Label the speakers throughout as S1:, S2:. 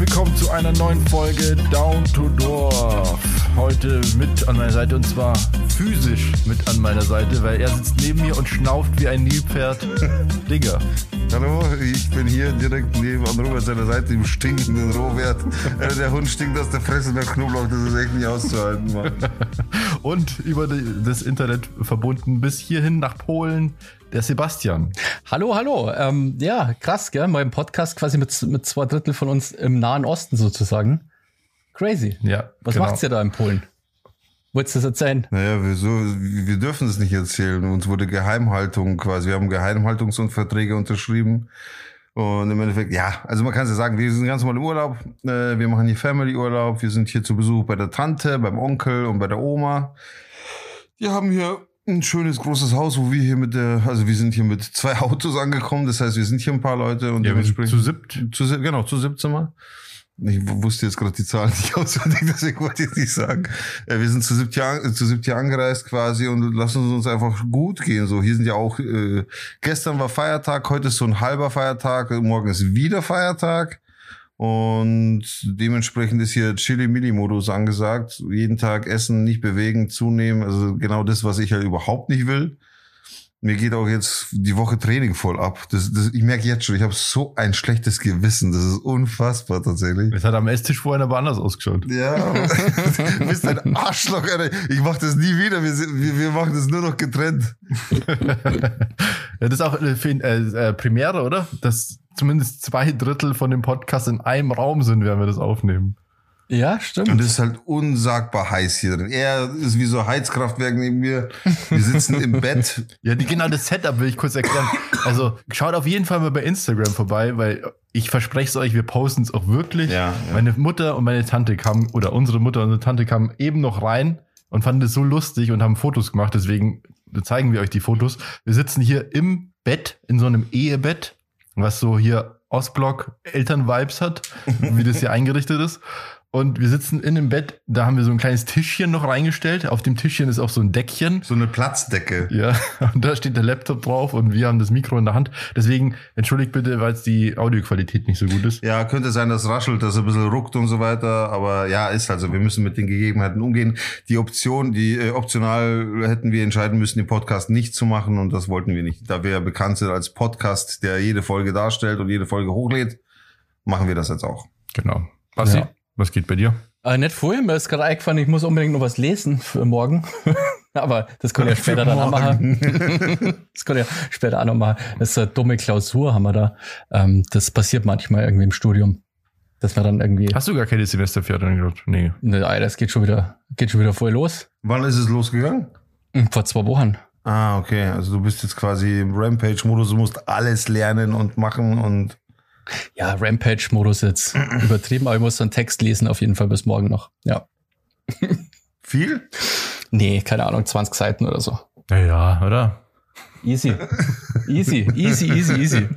S1: willkommen zu einer neuen Folge Down to Dorf. Heute mit an meiner Seite und zwar physisch mit an meiner Seite, weil er sitzt neben mir und schnauft wie ein Nilpferd. Digga.
S2: Hallo, ich bin hier direkt neben an Robert seiner Seite im stinkenden Rohwert. Äh, der Hund stinkt aus der Fresse nach Knoblauch, das ist echt nicht auszuhalten, Mann.
S1: Und über die, das Internet verbunden bis hierhin nach Polen, der Sebastian.
S3: Hallo, hallo. Ähm, ja, krass, gell? Mein Podcast quasi mit, mit zwei Drittel von uns im Nahen Osten sozusagen. Crazy.
S1: Ja.
S3: Was
S1: genau.
S3: macht's ihr da in Polen? Wolltest du das erzählen?
S2: Naja, wieso? Wir dürfen es nicht erzählen. Uns wurde Geheimhaltung quasi. Wir haben Geheimhaltungsverträge unterschrieben. Und im Endeffekt, ja, also man kann es ja sagen, wir sind ganz normal im Urlaub. Äh, Wir machen hier Family-Urlaub. Wir sind hier zu Besuch bei der Tante, beim Onkel und bei der Oma. Die haben hier ein schönes großes Haus, wo wir hier mit der, also wir sind hier mit zwei Autos angekommen. Das heißt, wir sind hier ein paar Leute und
S1: Ja, wir sind
S2: dementsprechend
S1: zu siebt.
S2: zu, genau, zu 17 Mal. Ich wusste jetzt gerade die Zahlen nicht auswendig, deswegen wollte ich nicht sagen. Äh, Wir sind zu siebt hier, an- zu siebt hier angereist quasi und lassen uns einfach gut gehen. So, hier sind ja auch, äh, gestern war Feiertag, heute ist so ein halber Feiertag, morgen ist wieder Feiertag. Und dementsprechend ist hier Chili-Mili-Modus angesagt. Jeden Tag essen, nicht bewegen, zunehmen. Also genau das, was ich halt überhaupt nicht will. Mir geht auch jetzt die Woche Training voll ab. Das, das, ich merke jetzt schon, ich habe so ein schlechtes Gewissen. Das ist unfassbar tatsächlich.
S1: Es hat am Esstisch vorhin aber anders ausgeschaut.
S2: Ja, du bist ein Arschloch, Alter. Ich mach das nie wieder. Wir, wir, wir machen das nur noch getrennt.
S1: Ja, das ist auch äh, äh, Premiere, oder? Dass zumindest zwei Drittel von dem Podcast in einem Raum sind, während wir das aufnehmen.
S3: Ja, stimmt.
S2: Und es ist halt unsagbar heiß hier drin. Er ist wie so Heizkraftwerk neben mir. Wir sitzen im Bett.
S1: Ja, die, genau das Setup will ich kurz erklären. Also schaut auf jeden Fall mal bei Instagram vorbei, weil ich verspreche es euch, wir posten es auch wirklich.
S2: Ja, ja.
S1: Meine Mutter und meine Tante kamen, oder unsere Mutter und unsere Tante kamen eben noch rein und fanden es so lustig und haben Fotos gemacht. Deswegen zeigen wir euch die Fotos. Wir sitzen hier im Bett, in so einem Ehebett, was so hier Ostblock Eltern-Vibes hat, wie das hier eingerichtet ist. Und wir sitzen in dem Bett, da haben wir so ein kleines Tischchen noch reingestellt. Auf dem Tischchen ist auch so ein Deckchen.
S2: So eine Platzdecke.
S1: Ja, und da steht der Laptop drauf und wir haben das Mikro in der Hand. Deswegen entschuldigt bitte, weil es die Audioqualität nicht so gut ist.
S2: Ja, könnte sein, dass raschelt, dass er ein bisschen ruckt und so weiter. Aber ja, ist also, wir müssen mit den Gegebenheiten umgehen. Die Option, die äh, optional hätten wir entscheiden müssen, den Podcast nicht zu machen und das wollten wir nicht. Da wir ja bekannt sind als Podcast, der jede Folge darstellt und jede Folge hochlädt, machen wir das jetzt auch.
S1: Genau. Basti,
S3: Ja.
S1: Was geht bei dir?
S3: Äh, nicht vorhin, mir ist gerade eingefallen, ich muss unbedingt noch was lesen für morgen. Aber das kann ich ja später dann auch machen. das kann ich ja später auch noch machen. Das ist eine dumme Klausur, haben wir da. Ähm, das passiert manchmal irgendwie im Studium. Dass man dann irgendwie.
S1: Hast du gar keine Semesterferien gehabt? Nee.
S3: Ne, Alter, das geht schon wieder, geht schon wieder voll los.
S2: Wann ist es losgegangen?
S3: Hm, Vor zwei Wochen.
S2: Ah, okay. Also du bist jetzt quasi im Rampage-Modus, du musst alles lernen und machen und
S3: Ja, Rampage-Modus jetzt übertrieben, aber ich muss so einen Text lesen auf jeden Fall bis morgen noch. Ja.
S2: viel?
S3: Nee, keine Ahnung, 20 Seiten oder so.
S1: Naja, oder?
S3: Easy. Easy, easy, easy, easy.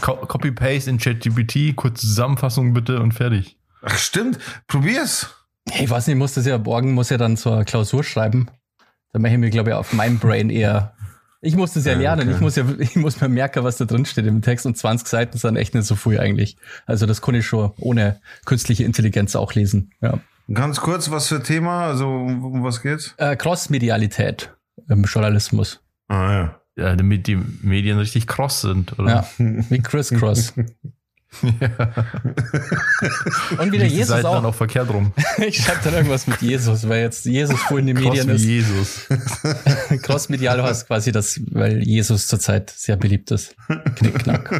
S1: Copy-Paste in ChatGPT, kurze Zusammenfassung bitte und fertig.
S2: Ach, stimmt. Probier's.
S3: Hey, ich weiß nicht, ich muss das ja morgen, muss ja dann zur Klausur schreiben. Da mache ich mir, glaube ich, auf meinem Brain eher. Ich muss das ja lernen.
S2: okay.
S3: Ich muss ja, ich muss mir merken, was da drin steht im Text und 20 Seiten sind echt nicht so viel eigentlich. Also das kann ich schon ohne künstliche Intelligenz auch lesen. Ja.
S2: Ganz kurz, was für Thema? Also um, um was geht's?
S3: Äh, Cross-Medialität im Journalismus.
S2: Ah ja.
S1: Ja, damit die Medien richtig cross sind, oder?
S3: Ja, wie Chris Cross. Und wieder
S1: Liegt
S3: Jesus
S1: Seiten dann
S3: auch.
S1: auch verkehrt rum.
S3: Ich schreibe dann irgendwas mit Jesus, weil jetzt Jesus voll in den Medien ist.
S1: Jesus.
S3: Cross-medial heißt quasi das, weil Jesus zurzeit sehr beliebt ist. Knickknack.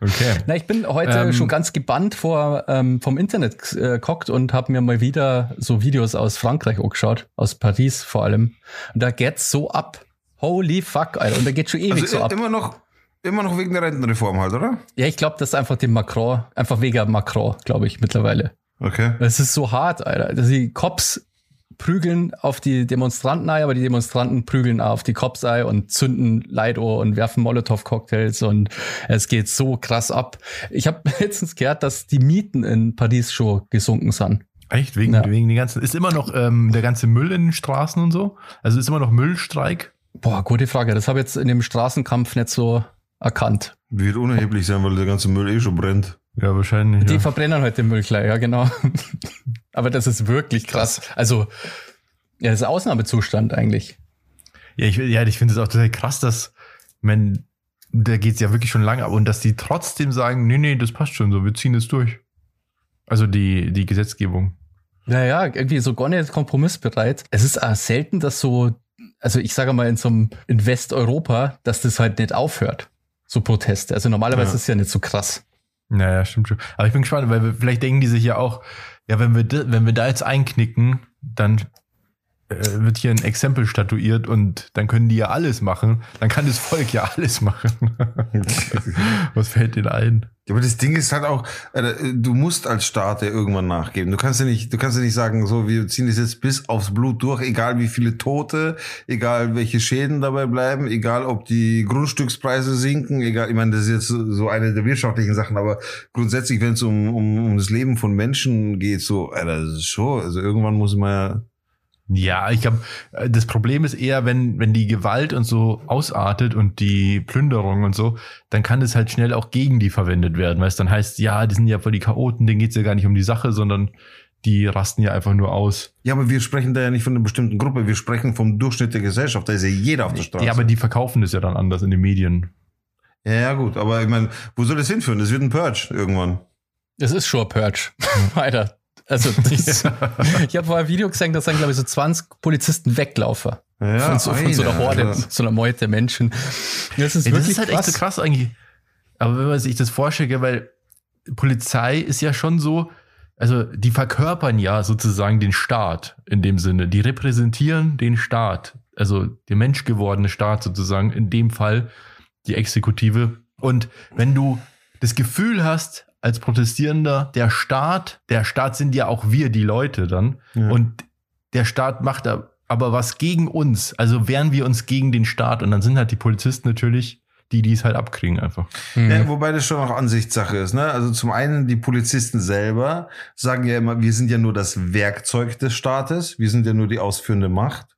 S1: Okay.
S3: Na, ich bin heute
S1: Ähm.
S3: schon ganz gebannt vor ähm, vom Internet äh, gehockt und habe mir mal wieder so Videos aus Frankreich angeschaut, aus Paris vor allem. Und da geht's so ab. Holy fuck, Alter. Und da geht schon ewig
S2: Also
S3: so ab.
S2: immer noch, immer noch wegen der Rentenreform halt, oder?
S3: Ja, ich glaube, das ist einfach dem Macron, einfach wegen Macron, glaube ich, mittlerweile.
S2: Okay.
S3: Es ist so hart, Alter. Dass die Cops prügeln auf die Demonstranten ein, aber die Demonstranten prügeln auf die Cops ein und zünden Leidohr und werfen Molotow-Cocktails und es geht so krass ab. Ich habe letztens gehört, dass die Mieten in Paris schon gesunken sind.
S1: Echt? Wegen,
S3: Ja.
S1: wegen den ganzen. Ist immer noch ähm, der ganze Müll in den Straßen und so? Also ist immer noch Müllstreik?
S3: Boah, gute Frage. Das habe ich jetzt in dem Straßenkampf nicht so erkannt.
S2: Wird unerheblich sein, weil der ganze Müll eh schon brennt.
S1: Ja, wahrscheinlich.
S3: Die
S1: ja.
S3: verbrennen heute den Müll klar, ja, genau. Aber das ist wirklich krass. Also, ja, das ist Ausnahmezustand eigentlich.
S1: Ja, ich, ja, ich finde es auch total krass, dass, man, da geht es ja wirklich schon lange ab und dass die trotzdem sagen, nee, nee, das passt schon so, wir ziehen es durch. Also die, die Gesetzgebung.
S3: Naja, irgendwie so gar nicht kompromissbereit. Es ist auch selten, dass so, also ich sage mal in so einem in Westeuropa, dass das halt nicht aufhört. So Proteste. Also normalerweise
S2: Ja.
S3: ist es ja nicht so krass.
S1: Naja, stimmt schon. Aber ich bin gespannt, weil wir, vielleicht denken die sich ja auch, ja, wenn wir, da- wenn wir da jetzt einknicken, dann wird hier ein Exempel statuiert und dann können die ja alles machen. Dann kann das Volk ja alles machen. Was fällt denen ein?
S2: Ja, aber das Ding ist halt auch, äh, du musst als Staat ja irgendwann nachgeben. Du kannst ja nicht, du kannst ja nicht sagen, so, wir ziehen das jetzt bis aufs Blut durch, egal wie viele Tote, egal welche Schäden dabei bleiben, egal ob die Grundstückspreise sinken, egal, ich meine, das ist jetzt so eine der wirtschaftlichen Sachen, aber grundsätzlich, wenn es um, um, um das Leben von Menschen geht, so, äh, das ist schon, also irgendwann muss man ja,
S1: Ja, ich glaube, das Problem ist eher, wenn, wenn die Gewalt und so ausartet und die Plünderung und so, dann kann es halt schnell auch gegen die verwendet werden, weil es dann heißt, ja, die sind ja voll die Chaoten, denen geht's ja gar nicht um die Sache, sondern die rasten ja einfach nur aus.
S2: ja, aber wir sprechen da ja nicht von einer bestimmten Gruppe, wir sprechen vom Durchschnitt der Gesellschaft, da ist ja jeder auf der Straße.
S1: Ja, aber die verkaufen das ja dann anders in den Medien.
S2: ja, ja, gut, aber ich meine, wo soll das hinführen? Das wird ein Purge irgendwann.
S3: Es ist schon ein Purge. Weiter. Also, das, ich habe vorher ein Video gesehen, da sind, glaube ich, so 20 Polizisten weglaufen.
S2: Ja,
S3: von, so, von so einer. Horde, so einer Meute Menschen. Das ist
S1: Ey, das
S3: wirklich
S1: ist halt echt so krass eigentlich. Aber wenn man sich das vorstellt, ja, weil Polizei ist ja schon so, also die verkörpern ja sozusagen den Staat in dem Sinne. Die repräsentieren den Staat, also der menschgewordene Staat sozusagen, in dem Fall die Exekutive. Und wenn du das Gefühl hast, als Protestierender, der Staat, der Staat sind ja auch wir, die Leute dann,
S2: Ja.
S1: und der Staat macht da aber was gegen uns, also wehren wir uns gegen den Staat und dann sind halt die Polizisten natürlich die, die es halt abkriegen einfach.
S3: Mhm.
S2: Ja, wobei das schon auch Ansichtssache ist. Ne? Also zum einen, die Polizisten selber sagen ja immer, wir sind ja nur das Werkzeug des Staates, wir sind ja nur die ausführende Macht.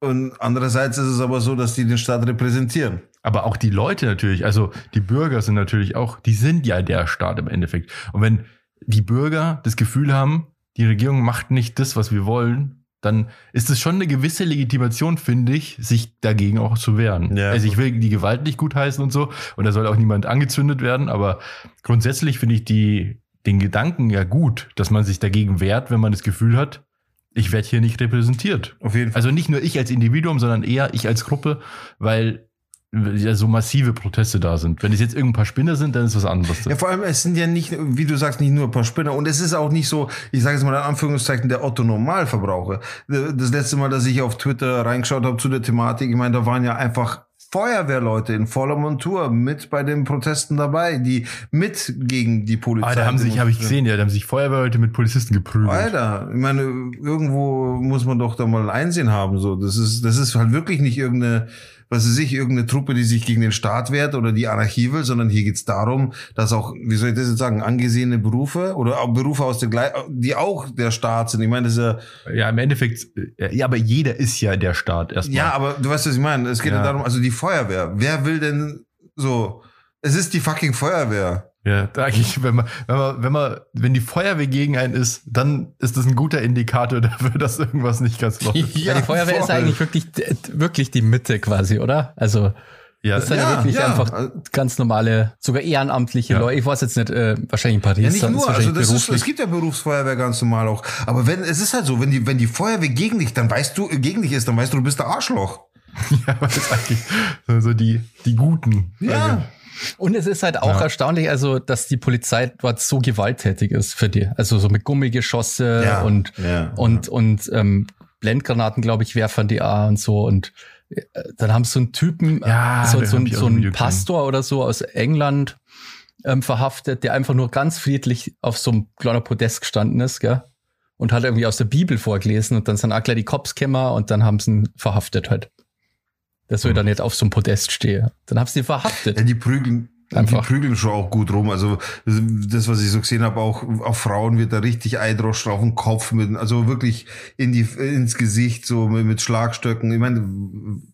S2: Und andererseits ist es aber so, dass die den Staat repräsentieren.
S1: Aber auch die Leute natürlich, also die Bürger sind natürlich auch, die sind ja der Staat im Endeffekt. Und wenn die Bürger das Gefühl haben, die Regierung macht nicht das, was wir wollen, dann ist es schon eine gewisse Legitimation, finde ich, sich dagegen auch zu wehren.
S2: Ja.
S1: Also ich will die Gewalt nicht gutheißen und so, und da soll auch niemand angezündet werden, aber grundsätzlich finde ich die, den Gedanken ja gut, dass man sich dagegen wehrt, wenn man das Gefühl hat, ich werde hier nicht repräsentiert.
S2: Auf jeden Fall.
S1: Also nicht nur ich als Individuum, sondern eher ich als Gruppe, weil ja so massive Proteste da sind. Wenn es jetzt irgendein paar Spinner sind, dann ist was anderes.
S2: Ja, vor allem, es sind ja nicht, wie du sagst, nicht nur ein paar Spinner. Und es ist auch nicht so, ich sage jetzt mal in Anführungszeichen, der Otto-Normalverbraucher. Das letzte Mal, dass ich auf Twitter reingeschaut habe zu der Thematik, ich meine, da waren ja einfach Feuerwehrleute in voller Montur mit bei den Protesten dabei, die mit gegen die Polizei.
S1: ah, da haben sich, habe ich gesehen, ja, da haben sich Feuerwehrleute mit Polizisten geprügelt.
S2: Alter, ich meine, irgendwo muss man doch da mal ein Einsehen haben. So, das ist, das ist halt wirklich nicht irgendeine, was weiß ich, irgendeine Truppe, die sich gegen den Staat wehrt oder die Anarchie will, sondern hier geht's darum, dass auch, wie soll ich das jetzt sagen, angesehene Berufe oder auch Berufe aus der Gle die auch der Staat sind. Ich meine, das ist ja,
S1: Ja, im Endeffekt, äh, ja, aber jeder ist ja der Staat erstmal.
S2: ja, aber du weißt, was ich meine. Es geht ja.
S1: Ja.
S2: darum, also die Feuerwehr. Wer will denn so? Es ist die fucking Feuerwehr.
S1: Ja, da eigentlich, wenn man, wenn man, wenn man, wenn die Feuerwehr gegen einen ist, dann ist das ein guter Indikator dafür, dass irgendwas nicht ganz läuft.
S3: Ja, die Feuerwehr ist
S2: voll.
S3: eigentlich wirklich, wirklich die Mitte quasi, oder? Also,
S1: Ja,
S3: das sind ja,
S2: ja,
S3: wirklich
S2: ja.
S3: einfach ganz normale, sogar ehrenamtliche
S1: Ja.
S3: Leute. Ich weiß jetzt nicht, äh, wahrscheinlich in Paris.
S2: Ja, nicht
S3: ist
S2: nur, also das ist, es gibt ja Berufsfeuerwehr ganz normal auch. Aber wenn, es ist halt so, wenn die, wenn die Feuerwehr gegen dich, dann weißt du, gegen dich ist, dann weißt du, du bist der Arschloch.
S1: ja, aber das ist eigentlich so- so die, die Guten.
S2: Ja.
S3: Und es ist halt auch
S1: Ja.
S3: erstaunlich, also, dass die Polizei dort so gewalttätig ist für die. Also so mit Gummigeschosse
S2: Ja.
S3: und,
S2: Ja.
S3: und, und ähm, Blendgranaten, glaube ich, werfen die auch und so. Und äh, dann haben sie so einen Typen,
S1: Ja,
S3: so, so, so
S1: ein
S3: einen
S1: gesehen.
S3: Pastor oder so aus England ähm, verhaftet, der einfach nur ganz friedlich auf so einem kleinen Podest gestanden ist, gell? Und hat irgendwie aus der Bibel vorgelesen und dann sind auch gleich die Cops und dann haben sie ihn verhaftet halt. Dass
S1: Hm.
S3: er da nicht auf so einem Podest stehe. Dann haben sie ihn verhaftet.
S2: Ja, die prügeln,
S3: Einfach.
S2: Die prügeln schon auch gut rum. Also das, was ich so gesehen habe, auch auf Frauen wird da richtig eidroschen auf den Kopf, mit, also wirklich in die, ins Gesicht, so mit, mit Schlagstöcken. Ich meine,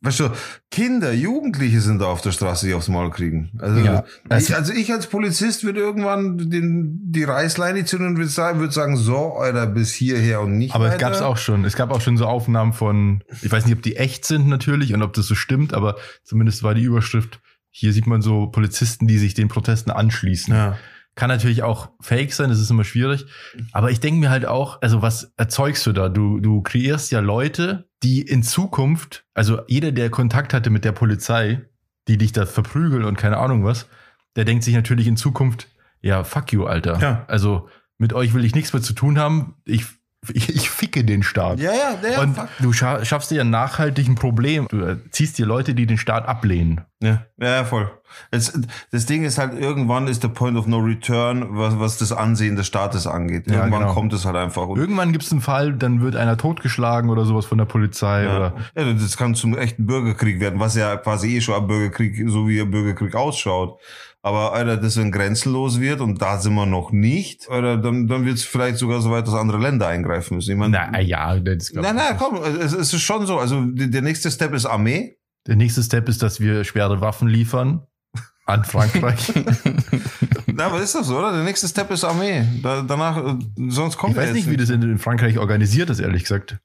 S2: weißt du, Kinder, Jugendliche sind da auf der Straße, die aufs Maul kriegen. Also,
S3: Ja,
S2: ich, also ich als Polizist würde irgendwann den, die Reißleine zünden und würde sagen, würde sagen, so, Alter, bis hierher und nicht
S1: Aber es
S2: weiter.
S1: gab's auch schon. Es gab auch schon so Aufnahmen von, ich weiß nicht, ob die echt sind natürlich und ob das so stimmt, aber zumindest war die Überschrift, hier sieht man so Polizisten, die sich den Protesten anschließen.
S2: Ja.
S1: Kann natürlich auch fake sein, das ist immer schwierig. Aber ich denke mir halt auch, also was erzeugst du da? Du, du kreierst ja Leute, die in Zukunft, also jeder, der Kontakt hatte mit der Polizei, die dich da verprügeln und keine Ahnung was, der denkt sich natürlich in Zukunft, ja, fuck you, Alter.
S2: Ja.
S1: Also mit euch will ich nichts mehr zu tun haben. Ich, ich, ficke den Staat.
S2: Ja, ja, ja.
S1: und
S2: fuck.
S1: du scha schaffst dir ein nachhaltigen Problem. Du äh, ziehst dir Leute, die den Staat ablehnen.
S2: Ja, ja, voll. Es, das Ding ist halt, irgendwann ist der Point of No Return, was, was das Ansehen des Staates angeht.
S1: Ja,
S2: Irgendwann
S1: genau.
S2: kommt es halt einfach. Und,
S1: Irgendwann gibt es einen Fall, dann wird einer totgeschlagen oder sowas von der Polizei.
S2: ja.
S1: Oder
S2: ja, das kann zum echten Bürgerkrieg werden, was ja quasi eh schon ein Bürgerkrieg, so wie ein Bürgerkrieg ausschaut. Aber Alter, das wenn grenzenlos wird und da sind wir noch nicht, Alter, dann, dann wird es vielleicht sogar so weit, dass andere Länder eingreifen müssen. Ich mein,
S1: na ja, das glaub
S2: Nein,
S1: ich
S2: nein,
S1: nicht.
S2: komm, es, es ist schon so. Also der nächste Step ist Armee.
S1: Der nächste Step ist, dass wir schwere Waffen liefern an Frankreich.
S2: Na, aber ist das so, oder? Der nächste Step ist Armee. Da, danach, äh, sonst kommt
S1: ich weiß nicht, wie das in, in Frankreich organisiert ist, ehrlich gesagt.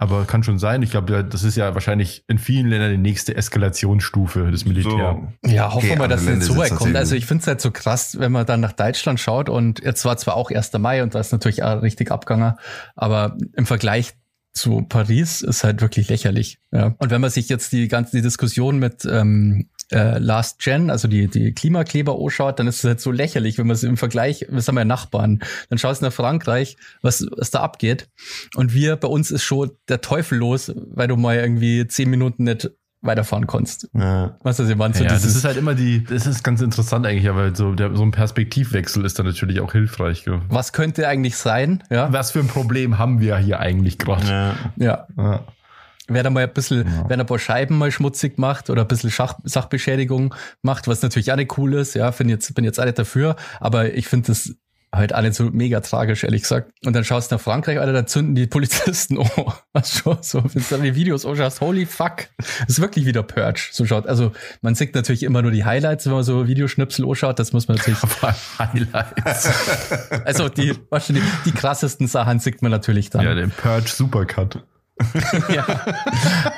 S1: Aber kann schon sein. Ich glaube, das ist ja wahrscheinlich in vielen Ländern die nächste Eskalationsstufe des Militärs.
S2: So.
S3: Ja, hoffen
S2: Okay,
S3: wir mal, dass es nicht so weit kommt. Also ich finde es halt so krass, wenn man dann nach Deutschland schaut und jetzt war zwar auch 1. Mai und da ist natürlich auch richtig Abganger, aber im Vergleich zu Paris ist halt wirklich lächerlich. Ja. Und wenn man sich jetzt die ganze die Diskussion mit ähm, äh, Last Gen, also die, die Klimakleber anschaut, dann ist es halt so lächerlich, wenn man es im Vergleich, wir sind ja Nachbarn, dann schaust du nach Frankreich, was, was da abgeht. Und wir, bei uns ist schon der Teufel los, weil du mal irgendwie zehn Minuten nicht weiterfahren konntest.
S2: Ja.
S3: Was das, waren so
S1: Ja, das ist halt immer die, das ist ganz interessant eigentlich, aber so, der, so ein Perspektivwechsel ist dann natürlich auch hilfreich. Gell?
S3: was könnte eigentlich sein? Ja,
S1: Was für ein Problem haben wir hier eigentlich gerade?
S2: Ja.
S3: ja.
S1: Ja.
S3: Wer da mal ein bisschen,
S1: Ja.
S3: wenn er ein paar Scheiben mal schmutzig macht oder ein bisschen Schach, Sachbeschädigung macht, was natürlich auch nicht cool ist, ja, bin jetzt, bin jetzt nicht dafür, aber ich finde das halt nicht so mega tragisch, ehrlich gesagt. Und dann schaust du nach Frankreich, Alter, da zünden die Polizisten oh, was schon so, wenn du dann die Videos anschaust, holy fuck, das ist wirklich wieder Purge, so schaut. Also, man sieht natürlich immer nur die Highlights, wenn man so Videoschnipsel anschaut, das muss man natürlich
S1: Aber Highlights.
S3: Also die, wahrscheinlich die krassesten Sachen sieht man natürlich dann.
S1: ja, den Purge Supercut.
S3: Ja.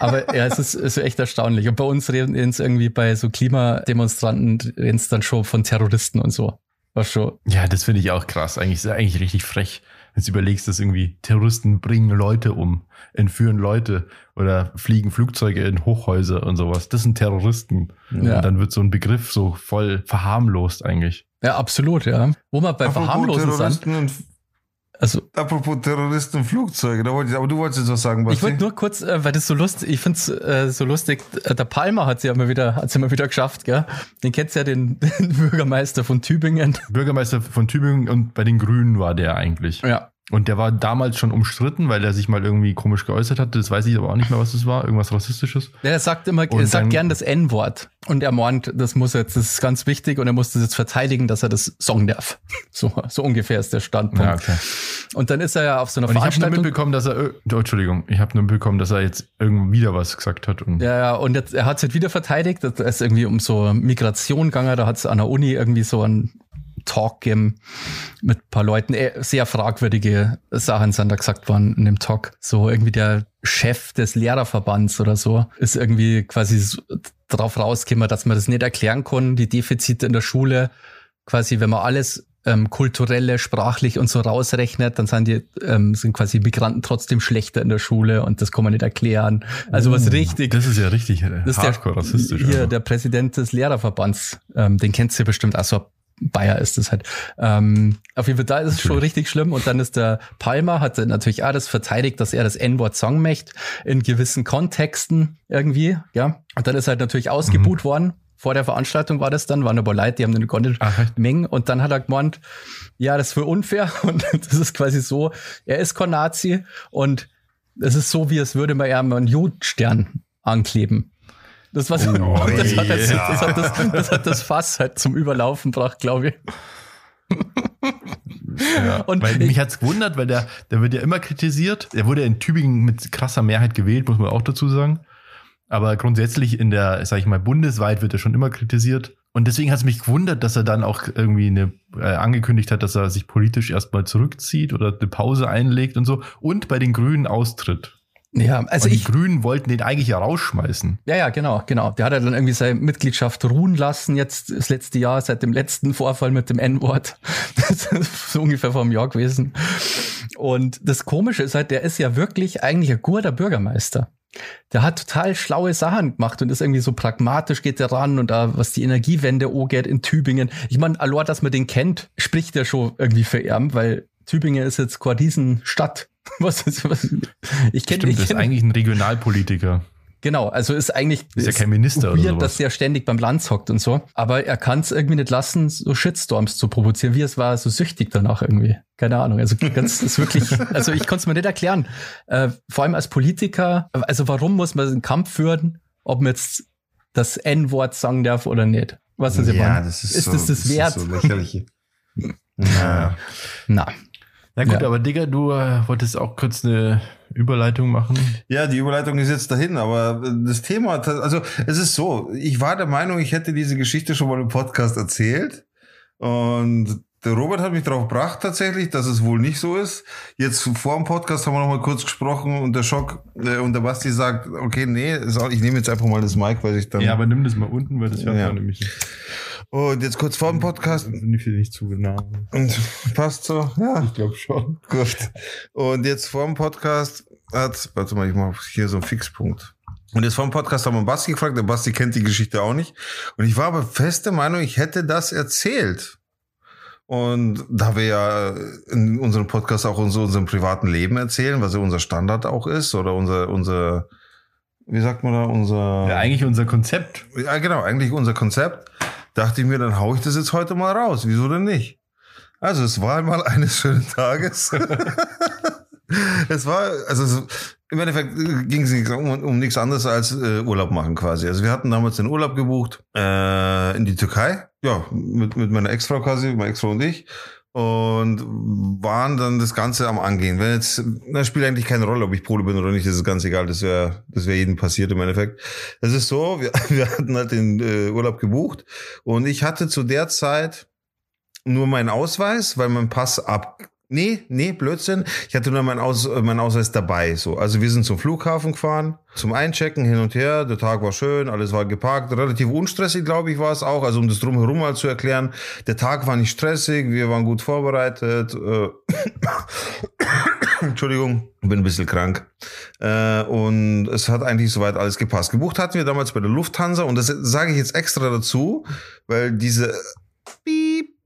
S3: Aber ja, es ist, ist echt erstaunlich. Und bei uns reden es irgendwie bei so Klimademonstranten reden es dann schon von Terroristen und so. Was schon.
S1: Ja, das finde ich auch krass. Eigentlich ist ja eigentlich richtig frech, wenn du überlegst, dass irgendwie Terroristen bringen Leute um, entführen Leute oder fliegen Flugzeuge in Hochhäuser und sowas. Das sind Terroristen.
S3: Ja.
S1: Und dann wird so ein Begriff so voll verharmlost eigentlich.
S3: Ja, absolut, ja. Wo wir bei
S2: Apropos
S3: Verharmlosen sind.
S2: Terroristen und,
S3: Also
S2: apropos Terroristen und Flugzeuge, da wollte ich, aber du wolltest jetzt was sagen, Basti.
S3: ich wollte nur kurz, äh, weil das so lustig, ich finde es äh, so lustig, äh, der Palmer hat sie ja mal wieder, hat sie mal wieder geschafft, gell? Den kennst ja den, den Bürgermeister von Tübingen.
S1: Bürgermeister von Tübingen und bei den Grünen war der eigentlich.
S3: Ja.
S1: Und der war damals schon umstritten, weil er sich mal irgendwie komisch geäußert hatte. Das weiß ich aber auch nicht mehr, was das war. Irgendwas Rassistisches.
S3: Der sagt immer, er
S1: Und
S3: sagt
S1: dann-
S3: gern das N-Wort. Und er meint, das muss jetzt, das ist ganz wichtig und er muss das jetzt verteidigen, dass er das sagen darf. So, so ungefähr ist der Standpunkt.
S1: Ja, okay.
S3: Und dann ist er ja auf so einer
S1: Und ich habe nur
S3: Veranstaltung.
S1: mitbekommen, dass er, oh, Entschuldigung, ich habe nur mitbekommen, dass er jetzt irgendwie wieder was gesagt hat. Und
S3: Ja, ja, und jetzt, er hat es halt wieder verteidigt. Das ist irgendwie um so Migration gegangen. Da hat es an der Uni irgendwie so einen Talk gegeben mit ein paar Leuten. Äh, Sehr fragwürdige Sachen sind da gesagt worden in dem Talk. So irgendwie der Chef des Lehrerverbands oder so ist irgendwie quasi so drauf rausgekommen, dass man das nicht erklären kann, die Defizite in der Schule. Quasi, wenn man alles ähm, kulturelle, sprachlich und so rausrechnet, dann sind die ähm, sind quasi Migranten trotzdem schlechter in der Schule und das kann man nicht erklären. Also was richtig
S1: Das ist ja richtig
S3: das ist
S1: hardcore
S3: der,
S1: rassistisch.
S3: Hier,
S1: also.
S3: der Präsident des Lehrerverbands. Ähm, den kennst du bestimmt. Also Bayer ist es halt. Ähm, auf jeden Fall, da ist es schon richtig schlimm. Und dann ist der Palmer, hat natürlich auch das verteidigt, dass er das N-Wort sagen möchte, in gewissen Kontexten irgendwie. Ja. Und dann ist halt natürlich ausgebuht worden. Vor der Veranstaltung war das dann, waren aber Leute, die haben den
S1: echt?
S3: mengen. Und dann hat er gemeint, ja, das ist für unfair. Und das ist quasi so, er ist kein Nazi und es ist so, wie es würde man ja einen Judenstern ankleben. Das, war so,
S1: Oh,
S3: das, hat das, das, hat das, das hat das Fass halt zum Überlaufen gebracht, glaube ich.
S1: Ja,
S3: Und
S1: weil
S3: ich-
S1: mich hat's gewundert, weil der, der wird ja immer kritisiert. Er wurde in Tübingen mit krasser Mehrheit gewählt, muss man auch dazu sagen. Aber grundsätzlich in der, sag ich mal, bundesweit wird er schon immer kritisiert. Und deswegen hat's mich gewundert, dass er dann auch irgendwie eine, äh, angekündigt hat, dass er sich politisch erstmal zurückzieht oder eine Pause einlegt und so. Und bei den Grünen austritt.
S3: Ja, also
S1: und
S3: ich,
S1: die Grünen wollten den eigentlich ja rausschmeißen.
S3: Ja, ja, genau, genau. Der hat ja dann irgendwie seine Mitgliedschaft ruhen lassen, jetzt das letzte Jahr, seit dem letzten Vorfall mit dem N-Wort. Das ist so ungefähr vor einem Jahr gewesen. Und das Komische ist halt, der ist ja wirklich eigentlich ein guter Bürgermeister. Der hat total schlaue Sachen gemacht und ist irgendwie so pragmatisch geht er ran und da, was die Energiewende angeht in Tübingen. Ich meine, allein, dass man den kennt, spricht ja schon irgendwie für ihn, weil Tübingen ist jetzt keine Riesenstadt. Was ist, was, ich kenne
S1: Stimmt,
S3: ich
S1: das ist
S3: kenn,
S1: eigentlich ein Regionalpolitiker.
S3: Genau, also ist eigentlich
S1: Ist ja kein Minister oder
S3: weird,
S1: sowas.
S3: dass der ständig beim Land hockt und so. Aber er kann es irgendwie nicht lassen, so Shitstorms zu provozieren. Wie es war, so süchtig danach irgendwie. Keine Ahnung. Also ganz ist wirklich, also ich konnte es mir nicht erklären. Äh, vor allem als Politiker, also warum muss man einen Kampf führen, ob man jetzt das N-Wort sagen darf oder nicht? Was ist
S2: ja, das ist,
S3: Ist
S2: so,
S3: das das wert?
S2: so lächerlich. ja.
S3: Na,
S1: Na gut,
S3: Ja.
S1: aber Digga, du äh, wolltest auch kurz eine Überleitung machen.
S2: Ja, die Überleitung ist jetzt dahin, aber das Thema, also es ist so, ich war der Meinung, ich hätte diese Geschichte schon mal im Podcast erzählt und der Robert hat mich darauf gebracht tatsächlich, dass es wohl nicht so ist. Jetzt vor dem Podcast haben wir noch mal kurz gesprochen und der Schock äh, und der Basti sagt, okay, nee, ich nehme jetzt einfach mal das Mic, weil ich dann
S1: Ja, aber nimm das mal unten, weil das hört
S2: Ja.
S1: man nämlich nicht.
S2: Und jetzt kurz vor dem Podcast
S1: Nicht, nicht zu genau.
S2: und passt so, ja.
S1: Ich glaube schon.
S2: Gut. Und jetzt vor dem Podcast hat, warte mal, ich mache hier so einen Fixpunkt. Und jetzt vor dem Podcast haben wir Basti gefragt, der Basti kennt die Geschichte auch nicht. Und ich war aber feste Meinung, ich hätte das erzählt. Und da wir ja in unserem Podcast auch unser, unserem privaten Leben erzählen, was ja unser Standard auch ist, oder unser, unser, wie sagt man da, unser,
S1: Ja, eigentlich unser Konzept.
S2: ja, genau, eigentlich unser Konzept. Dachte ich mir, dann hau ich das jetzt heute mal raus. Wieso denn nicht? Also, es war einmal eines schönen Tages. es war, also so, im Endeffekt ging es um, um nichts anderes als äh, Urlaub machen quasi. Also wir hatten damals den Urlaub gebucht äh, in die Türkei. Ja, mit, mit meiner Ex-Frau quasi, meine Ex-Frau und ich. Und waren dann das Ganze am Angehen. Wenn jetzt, das spielt eigentlich keine Rolle, ob ich Pole bin oder nicht, das ist ganz egal. Das wäre, das wäre jedem passiert im Endeffekt. Es ist so, wir, wir hatten halt den äh, Urlaub gebucht und ich hatte zu der Zeit nur meinen Ausweis, weil mein Pass ab. Nee, nee, Blödsinn. Ich hatte nur meinen, Aus, meinen Ausweis dabei. So. Also wir sind zum Flughafen gefahren, zum Einchecken hin und her. Der Tag war schön, alles war geparkt. Relativ unstressig, glaube ich, war es auch. Also um das drumherum mal zu erklären. Der Tag war nicht stressig, wir waren gut vorbereitet. Äh, Entschuldigung, bin ein bisschen krank. Äh, und es hat eigentlich soweit alles gepasst. Gebucht hatten wir damals bei der Lufthansa und das sage ich jetzt extra dazu, weil diese Piep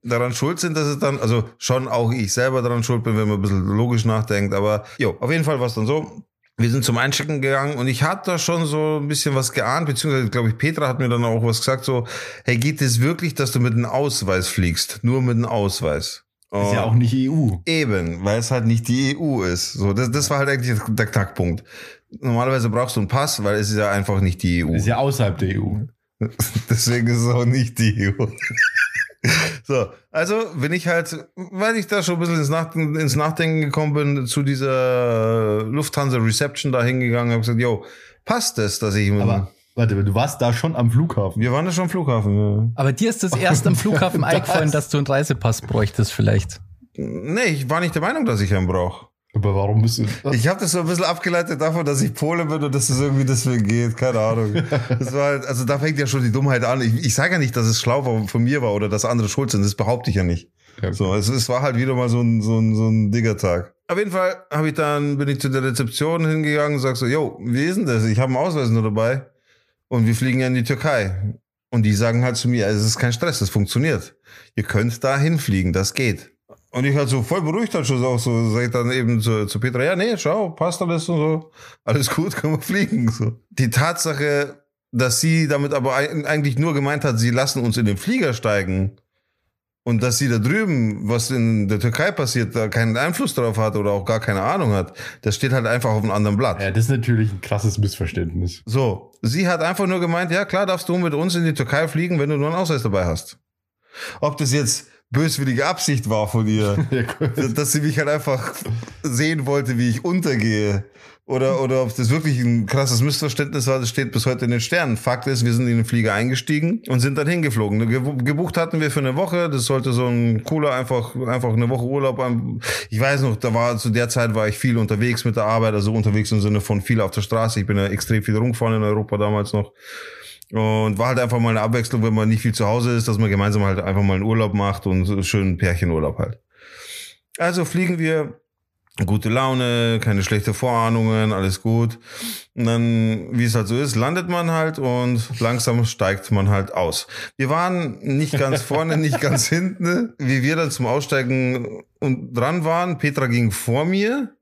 S2: daran schuld sind, dass es dann, also schon auch ich selber daran schuld bin, wenn man ein bisschen logisch nachdenkt, aber jo, auf jeden Fall war es dann so. Wir sind zum Einchecken gegangen und ich hatte da schon so ein bisschen was geahnt, beziehungsweise glaube ich, Petra hat mir dann auch was gesagt, so, hey, geht es wirklich, dass du mit einem Ausweis fliegst? Nur mit einem Ausweis.
S1: Ist ja auch nicht EU.
S2: Eben, weil es halt nicht die EU ist. So, das, das war halt eigentlich der Knackpunkt. Normalerweise brauchst du einen Pass, weil es ist ja einfach nicht die EU.
S1: Ist ja außerhalb der EU.
S2: Deswegen ist es auch nicht die EU. So, also bin ich halt, weil ich da schon ein bisschen ins, Nach ins Nachdenken gekommen bin, zu dieser Lufthansa Reception da hingegangen, habe gesagt, yo, passt das, dass ich
S1: Aber warte, du warst da schon am Flughafen.
S2: wir waren ja schon am Flughafen.
S3: aber dir ist das erst am Flughafen
S1: Das-
S3: eingefallen, dass du einen Reisepass bräuchtest vielleicht.
S2: Ja. Nee, ich war nicht der Meinung, dass ich einen brauche.
S1: Aber warum bist du.
S2: Ich habe das so ein bisschen abgeleitet davon, dass ich Pole bin und dass es irgendwie deswegen geht. Keine Ahnung. Das war halt, also da fängt ja schon die Dummheit an. Ich, ich sage ja nicht, dass es schlau war, von mir war oder dass andere schuld sind. Das behaupte ich ja nicht.
S1: Ja.
S2: So, es, es war halt wieder mal so ein, so ein, so ein Diggertag. Auf jeden Fall habe ich dann, bin ich zu der Rezeption hingegangen und sag so, yo, wie ist denn das? Ich habe einen Ausweis nur dabei und wir fliegen ja in die Türkei. Und die sagen halt zu mir, es ist kein Stress, das funktioniert. Ihr könnt da hinfliegen, das geht. Und ich halt so voll beruhigt halt schon auch so, sag ich dann eben zu, zu Petra, ja, nee, schau, passt alles und so. Alles gut, können wir fliegen. So. Die Tatsache, dass sie damit aber eig- eigentlich nur gemeint hat, sie lassen uns in den Flieger steigen, und dass sie da drüben, was in der Türkei passiert, da keinen Einfluss drauf hat oder auch gar keine Ahnung hat, das steht halt einfach auf einem anderen Blatt.
S1: Ja, das ist natürlich ein krasses Missverständnis.
S2: So, sie hat einfach nur gemeint, ja klar darfst du mit uns in die Türkei fliegen, wenn du nur einen Ausweis dabei hast. Ob das jetzt böswillige Absicht war von ihr,
S1: Ja,
S2: dass sie mich halt einfach sehen wollte, wie ich untergehe. Oder, oder ob das wirklich ein krasses Missverständnis war, das steht bis heute in den Sternen. Fakt ist, wir sind in den Flieger eingestiegen und sind dann hingeflogen. Gebu- Gebucht hatten wir für eine Woche. Das sollte so ein cooler, einfach, einfach eine Woche Urlaub. Ich weiß noch, da war, zu der Zeit war ich viel unterwegs mit der Arbeit, also unterwegs im Sinne von viel auf der Straße. Ich bin ja extrem viel rumgefahren in Europa damals noch. Und war halt einfach mal eine Abwechslung, wenn man nicht viel zu Hause ist, dass man gemeinsam halt einfach mal einen Urlaub macht und so schön Pärchenurlaub halt. Also fliegen wir, gute Laune, keine schlechte Vorahnungen, alles gut. Und dann, wie es halt so ist, landet man halt und langsam steigt man halt aus. Wir waren nicht ganz vorne, nicht ganz hinten. Wie wir dann zum Aussteigen und dran waren, Petra ging vor mir.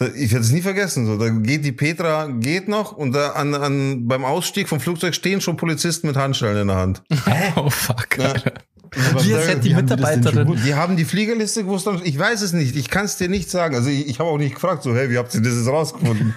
S2: Ich werde es nie vergessen. So, da geht die Petra, geht noch und da an, an, beim Ausstieg vom Flugzeug stehen schon Polizisten mit Handschellen in der Hand.
S3: Oh fuck.
S2: Ja.
S3: Wie als hätte die
S1: Wie haben die
S3: Mitarbeiterin.
S2: haben die Fliegerliste gewusst. Ich weiß es nicht. Ich kann es dir nicht sagen. Also ich, ich habe auch nicht gefragt, so, hey, wie habt ihr das jetzt rausgefunden?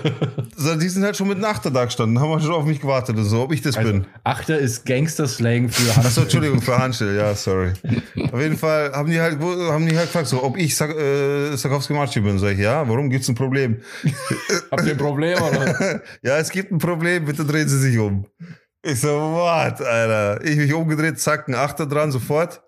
S2: Sondern die sind halt schon mit einem Achter da gestanden, haben halt schon auf mich gewartet und so, ob ich das
S1: Also,
S2: bin.
S1: Achter ist Gangster-Slang für
S2: Achso, Entschuldigung für Handschell, ja, sorry. Auf jeden Fall haben die halt, haben die halt gefragt, so, ob ich Sak äh, Sakowski Marci bin. Sag ich, ja, warum gibt's ein Problem?
S1: Habt ihr ein Problem oder?
S2: Ja, es gibt ein Problem, bitte drehen Sie sich um. Ich so, what, Alter? Ich mich umgedreht, zack, ein Achter dran, sofort.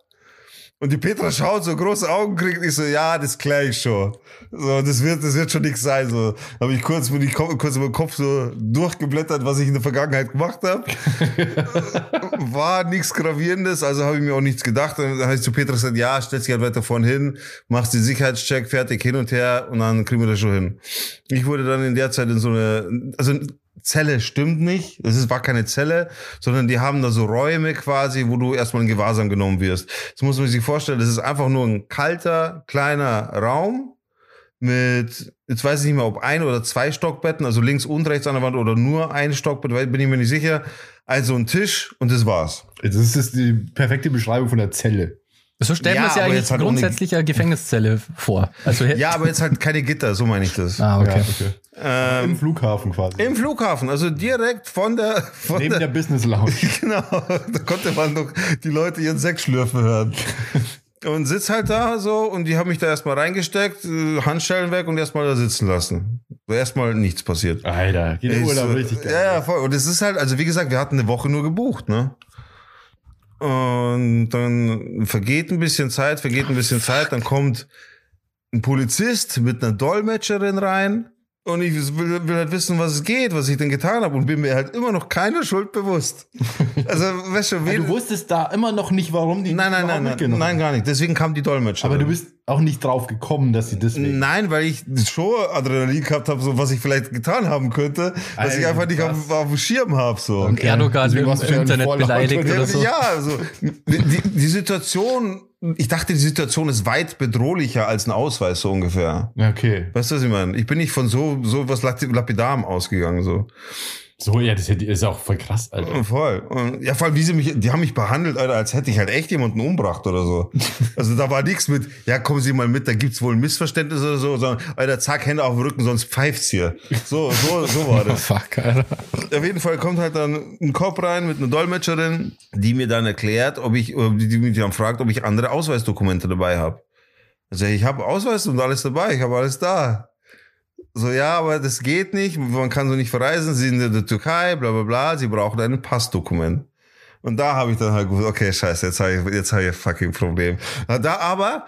S2: Und die Petra schaut, so große Augen kriegt. Ich so, ja, das klär ich schon. So, das wird, das wird schon nichts sein. So, habe ich kurz, bin ich kurz über den Kopf so durchgeblättert, was ich in der Vergangenheit gemacht habe. War nichts Gravierendes, also habe ich mir auch nichts gedacht. Und dann habe ich zu Petra gesagt, ja, stell dich halt weiter vorn hin, machst den Sicherheitscheck fertig hin und her und dann kriegen wir das schon hin. Ich wurde dann in der Zeit in so eine, also Zelle stimmt nicht. Es ist, war keine Zelle, sondern die haben da so Räume quasi, wo du erstmal in Gewahrsam genommen wirst. Das muss man sich vorstellen. Das ist einfach nur ein kalter, kleiner Raum mit, jetzt weiß ich nicht mehr, ob ein oder zwei Stockbetten, also links und rechts an der Wand oder nur ein Stockbett, weil- bin ich mir nicht sicher. Also ein Tisch und das war's.
S1: Das ist die perfekte Beschreibung von der Zelle.
S3: So stellt
S2: Ja,
S3: man sich
S2: aber
S3: eigentlich
S2: jetzt halt
S3: grundsätzlich eine Gefängniszelle vor. Also
S2: Ja, aber jetzt halt keine Gitter, so meine ich das.
S3: Ah, okay.
S1: Ja, okay.
S2: Ähm,
S1: Im Flughafen quasi.
S2: Im Flughafen, also direkt von der, von
S1: Neben der Business Lounge.
S2: Genau, da konnte man noch die Leute ihren Sekt schlürfen hören. Und sitz halt da so und die haben mich da erstmal reingesteckt, äh, Handschellen weg und erstmal da sitzen lassen. Erstmal nichts passiert.
S1: Alter, geht der Urlaub
S2: so-
S1: richtig geil.
S2: Ja, ja, voll. Und es ist halt, also wie gesagt, wir hatten eine Woche nur gebucht, ne? Und dann vergeht ein bisschen Zeit, vergeht ein bisschen Zeit, dann kommt ein Polizist mit einer Dolmetscherin rein. Und ich will, will halt wissen, was es geht, was ich denn getan habe und bin mir halt immer noch keine Schuld bewusst. Also, weißt du,
S1: Ja,
S2: wen,
S1: du wusstest da immer noch nicht, warum die
S2: Nein, nein, nein, nein, nein, gar nicht. Deswegen kam die Dolmetscherin.
S1: Aber du bist auch nicht drauf gekommen, dass sie deswegen.
S2: Nein, weil ich schon Adrenalin gehabt habe, so was ich vielleicht getan haben könnte, was ich einfach nicht auf, auf dem Schirm habe. So.
S3: Und Erdogan
S1: Deswegen
S3: im
S1: schon
S3: Internet beleidigt
S2: Ja,
S3: oder so.
S2: ja, also die, die Situation, ich dachte, die Situation ist weit bedrohlicher als ein Ausweis, so ungefähr.
S1: Ja, okay.
S2: Weißt du, was ich meine? Ich bin nicht von so, so was Lapi- Lapidarem ausgegangen, so.
S1: So, ja, das ist auch voll krass, Alter.
S2: Voll. Und ja, vor allem, wie sie mich, die haben mich behandelt, Alter, als hätte ich halt echt jemanden umgebracht oder so. Also da war nichts mit, ja, kommen Sie mal mit, da gibt's wohl ein Missverständnis oder so, sondern, Alter, zack, Hände auf den Rücken, sonst pfeift's hier. So, so, so war
S3: Oh,
S2: das.
S3: fuck, Alter.
S2: Auf jeden Fall kommt halt dann ein Kopf rein mit einer Dolmetscherin, die mir dann erklärt, ob ich, die mich dann fragt, ob ich andere Ausweisdokumente dabei habe. Also ich habe Ausweis und alles dabei, ich habe alles da. So, ja, aber das geht nicht, man kann so nicht verreisen, sie sind in der Türkei, bla bla bla, sie brauchen ein Passdokument. Und da habe ich dann halt gewusst, okay, scheiße, jetzt habe ich, jetzt habe ich ein fucking Problem. Da aber,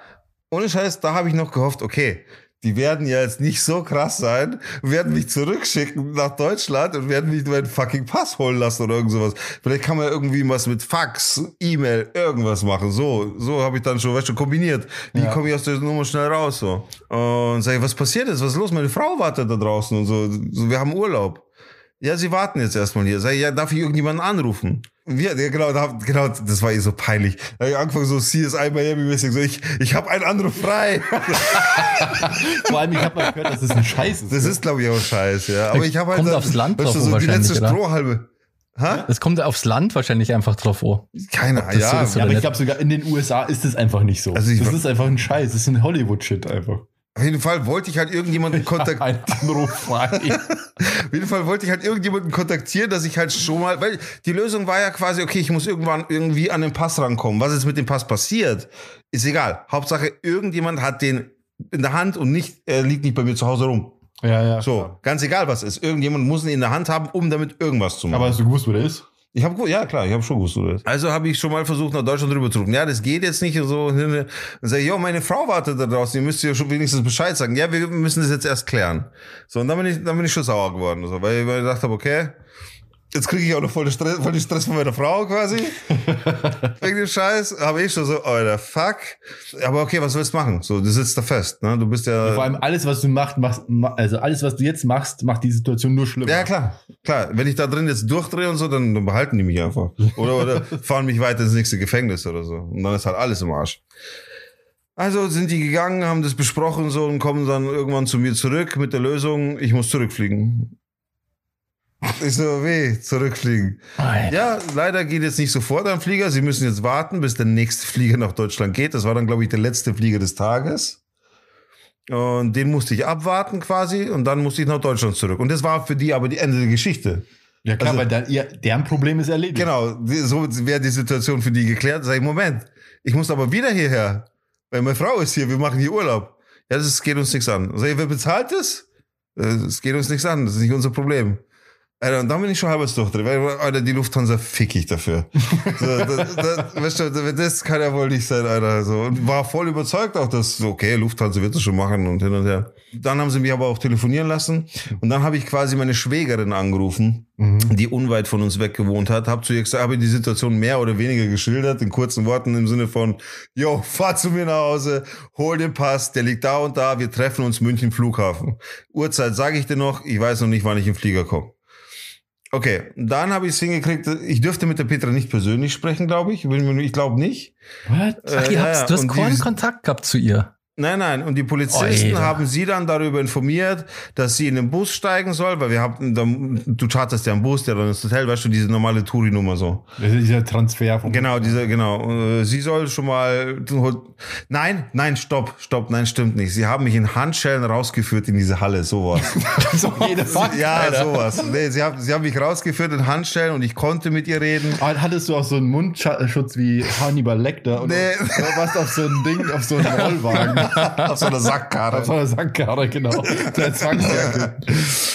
S2: ohne Scheiß, da habe ich noch gehofft, okay, die werden ja jetzt nicht so krass sein, werden mich zurückschicken nach Deutschland und werden mich meinen fucking Pass holen lassen oder irgend sowas. Vielleicht kann man irgendwie was mit Fax, E-Mail, irgendwas machen. So, so habe ich dann schon, weißt du, kombiniert. Wie
S1: Ja.
S2: komme ich aus der Nummer schnell raus? So. Und sage ich, was passiert ist? Was ist los? Meine Frau wartet da draußen und so. so wir haben Urlaub. Ja, sie warten jetzt erstmal hier. Sag ich, ja, darf ich irgendjemanden anrufen? Wir, ja, genau, da, genau, das war ihr so peinlich. Da hab ich angefangen so CSI Miami-mäßig, so ich, ich habe einen Anruf frei.
S1: Vor allem, ich habe mal gehört, dass das ein Scheiß ist.
S2: Das ist, glaube ich, auch scheiße, ja. Aber ich habe halt
S3: Kommt
S2: dann,
S3: aufs Land
S2: weißt du,
S3: drauf
S2: so die
S3: wahrscheinlich,
S2: letzte
S3: oder?
S2: Strohhalme. Ha?
S3: Das kommt aufs Land wahrscheinlich einfach drauf an.
S2: Keine
S3: das so
S2: ja.
S3: ist
S1: Ja, aber
S3: nicht.
S1: ich glaube sogar in den USA ist es einfach nicht so.
S2: Also
S1: das ist einfach ein Scheiß. Das ist ein Hollywood-Shit einfach.
S2: Auf jeden Fall wollte ich halt irgendjemanden kontaktieren. Auf jeden Fall wollte ich halt irgendjemanden kontaktieren, dass ich halt schon mal, weil die Lösung war ja quasi, okay, ich muss irgendwann irgendwie an den Pass rankommen. Was jetzt mit dem Pass passiert, ist egal. Hauptsache, irgendjemand hat den in der Hand und nicht, er liegt nicht bei mir zu Hause rum.
S1: ja, ja.
S2: So,
S1: klar.
S2: ganz egal was ist. Irgendjemand muss ihn in der Hand haben, um damit irgendwas zu machen.
S1: Aber hast du gewusst, wo der ist?
S2: Ich habe ja klar, ich habe schon gewusst, ist. Also habe ich schon mal versucht, nach Deutschland rüber zu rufen. Ja, das geht jetzt nicht und so. Dann sage ich, jo, meine Frau wartet da draußen, ihr müsst ja schon wenigstens Bescheid sagen. Ja, wir müssen das jetzt erst klären. So, und dann bin ich, dann bin ich schon sauer geworden, so, weil, weil ich gedacht habe, okay, jetzt kriege ich auch noch voll den Stress, voll den Stress von meiner Frau quasi. Wegen dem Scheiß. Habe ich schon so, Alter, fuck. Aber okay, was willst du machen? So, du sitzt da fest, ne? Du bist ja.
S1: Vor allem alles, was du machst, machst, ma- also alles, was du jetzt machst, macht die Situation nur schlimmer.
S2: Ja, klar, klar. Wenn ich da drin jetzt durchdrehe und so, dann, dann behalten die mich einfach. Oder, oder fahren mich weiter ins nächste Gefängnis oder so. Und dann ist halt alles im Arsch. Also sind die gegangen, haben das besprochen und so und kommen dann irgendwann zu mir zurück mit der Lösung, ich muss zurückfliegen. Ich so, weh, zurückfliegen.
S3: Alter.
S2: Ja, leider geht jetzt nicht sofort ein Flieger. Sie müssen jetzt warten, bis der nächste Flieger nach Deutschland geht. Das war dann, glaube ich, der letzte Flieger des Tages. Und den musste ich abwarten quasi und dann musste ich nach Deutschland zurück. Und das war für die aber die Ende der Geschichte.
S1: Ja, klar,
S2: Also-
S1: weil dann, ihr, deren Problem ist erledigt.
S2: Genau, so wäre die Situation für die geklärt. Sag ich, Moment, ich muss aber wieder hierher, weil meine Frau ist hier, wir machen hier Urlaub. Ja, das geht uns nichts an. Sag ich, wer bezahlt das? Äh, Es geht uns nichts an, das ist nicht unser Problem. Alter, und dann bin ich schon halbwegs durchdreht, weil, Alter, die Lufthansa fick ich dafür. So, das, das, weißt du, das kann ja wohl nicht sein, Alter. So. Und war voll überzeugt auch, dass, okay, Lufthansa wird das schon machen und hin und her. Dann haben sie mich aber auch telefonieren lassen. Und dann habe ich quasi meine Schwägerin angerufen,
S1: Mhm.
S2: die unweit von uns weg gewohnt hat. Hab zu ihr gesagt, habe die Situation mehr oder weniger geschildert, in kurzen Worten im Sinne von, yo, fahr zu mir nach Hause, hol den Pass, der liegt da und da, wir treffen uns München Flughafen. Uhrzeit sage ich dir noch, ich weiß noch nicht, wann ich im Flieger komme. Okay, dann habe ich es hingekriegt, ich dürfte mit der Petra nicht persönlich sprechen, glaube ich. Ich glaube nicht.
S1: What?
S3: Ach,
S2: Äh,
S3: ihr habt,
S2: ja,
S3: du hast keinen Kontakt gehabt zu ihr.
S2: Nein, nein. Und die Polizisten
S3: Alter.
S2: haben sie dann darüber informiert, dass sie in den Bus steigen soll, weil wir haben, du charterst ja einen Bus, der dann ins Hotel, weißt du, diese normale Touri-Nummer so.
S1: Das ist dieser Transfer vom.
S2: Genau, diese, genau. Äh, Sie soll schon mal, nein, nein, stopp, stopp, nein, stimmt nicht. Sie haben mich in Handschellen rausgeführt in diese Halle, sowas.
S1: so jede Fuck,
S2: ja,
S1: Alter.
S2: sowas. Nee, sie haben, sie haben mich rausgeführt in Handschellen und ich konnte mit ihr reden.
S1: Ah, Hattest du auch so einen Mundschutz wie Hannibal Lecter? Oder
S2: Nee.
S1: oder warst du auf so ein Ding, auf so einen Rollwagen?
S2: Auf so einer Sackkarre.
S1: auf so einer Sackkarre, genau. Der Zwangsjacke.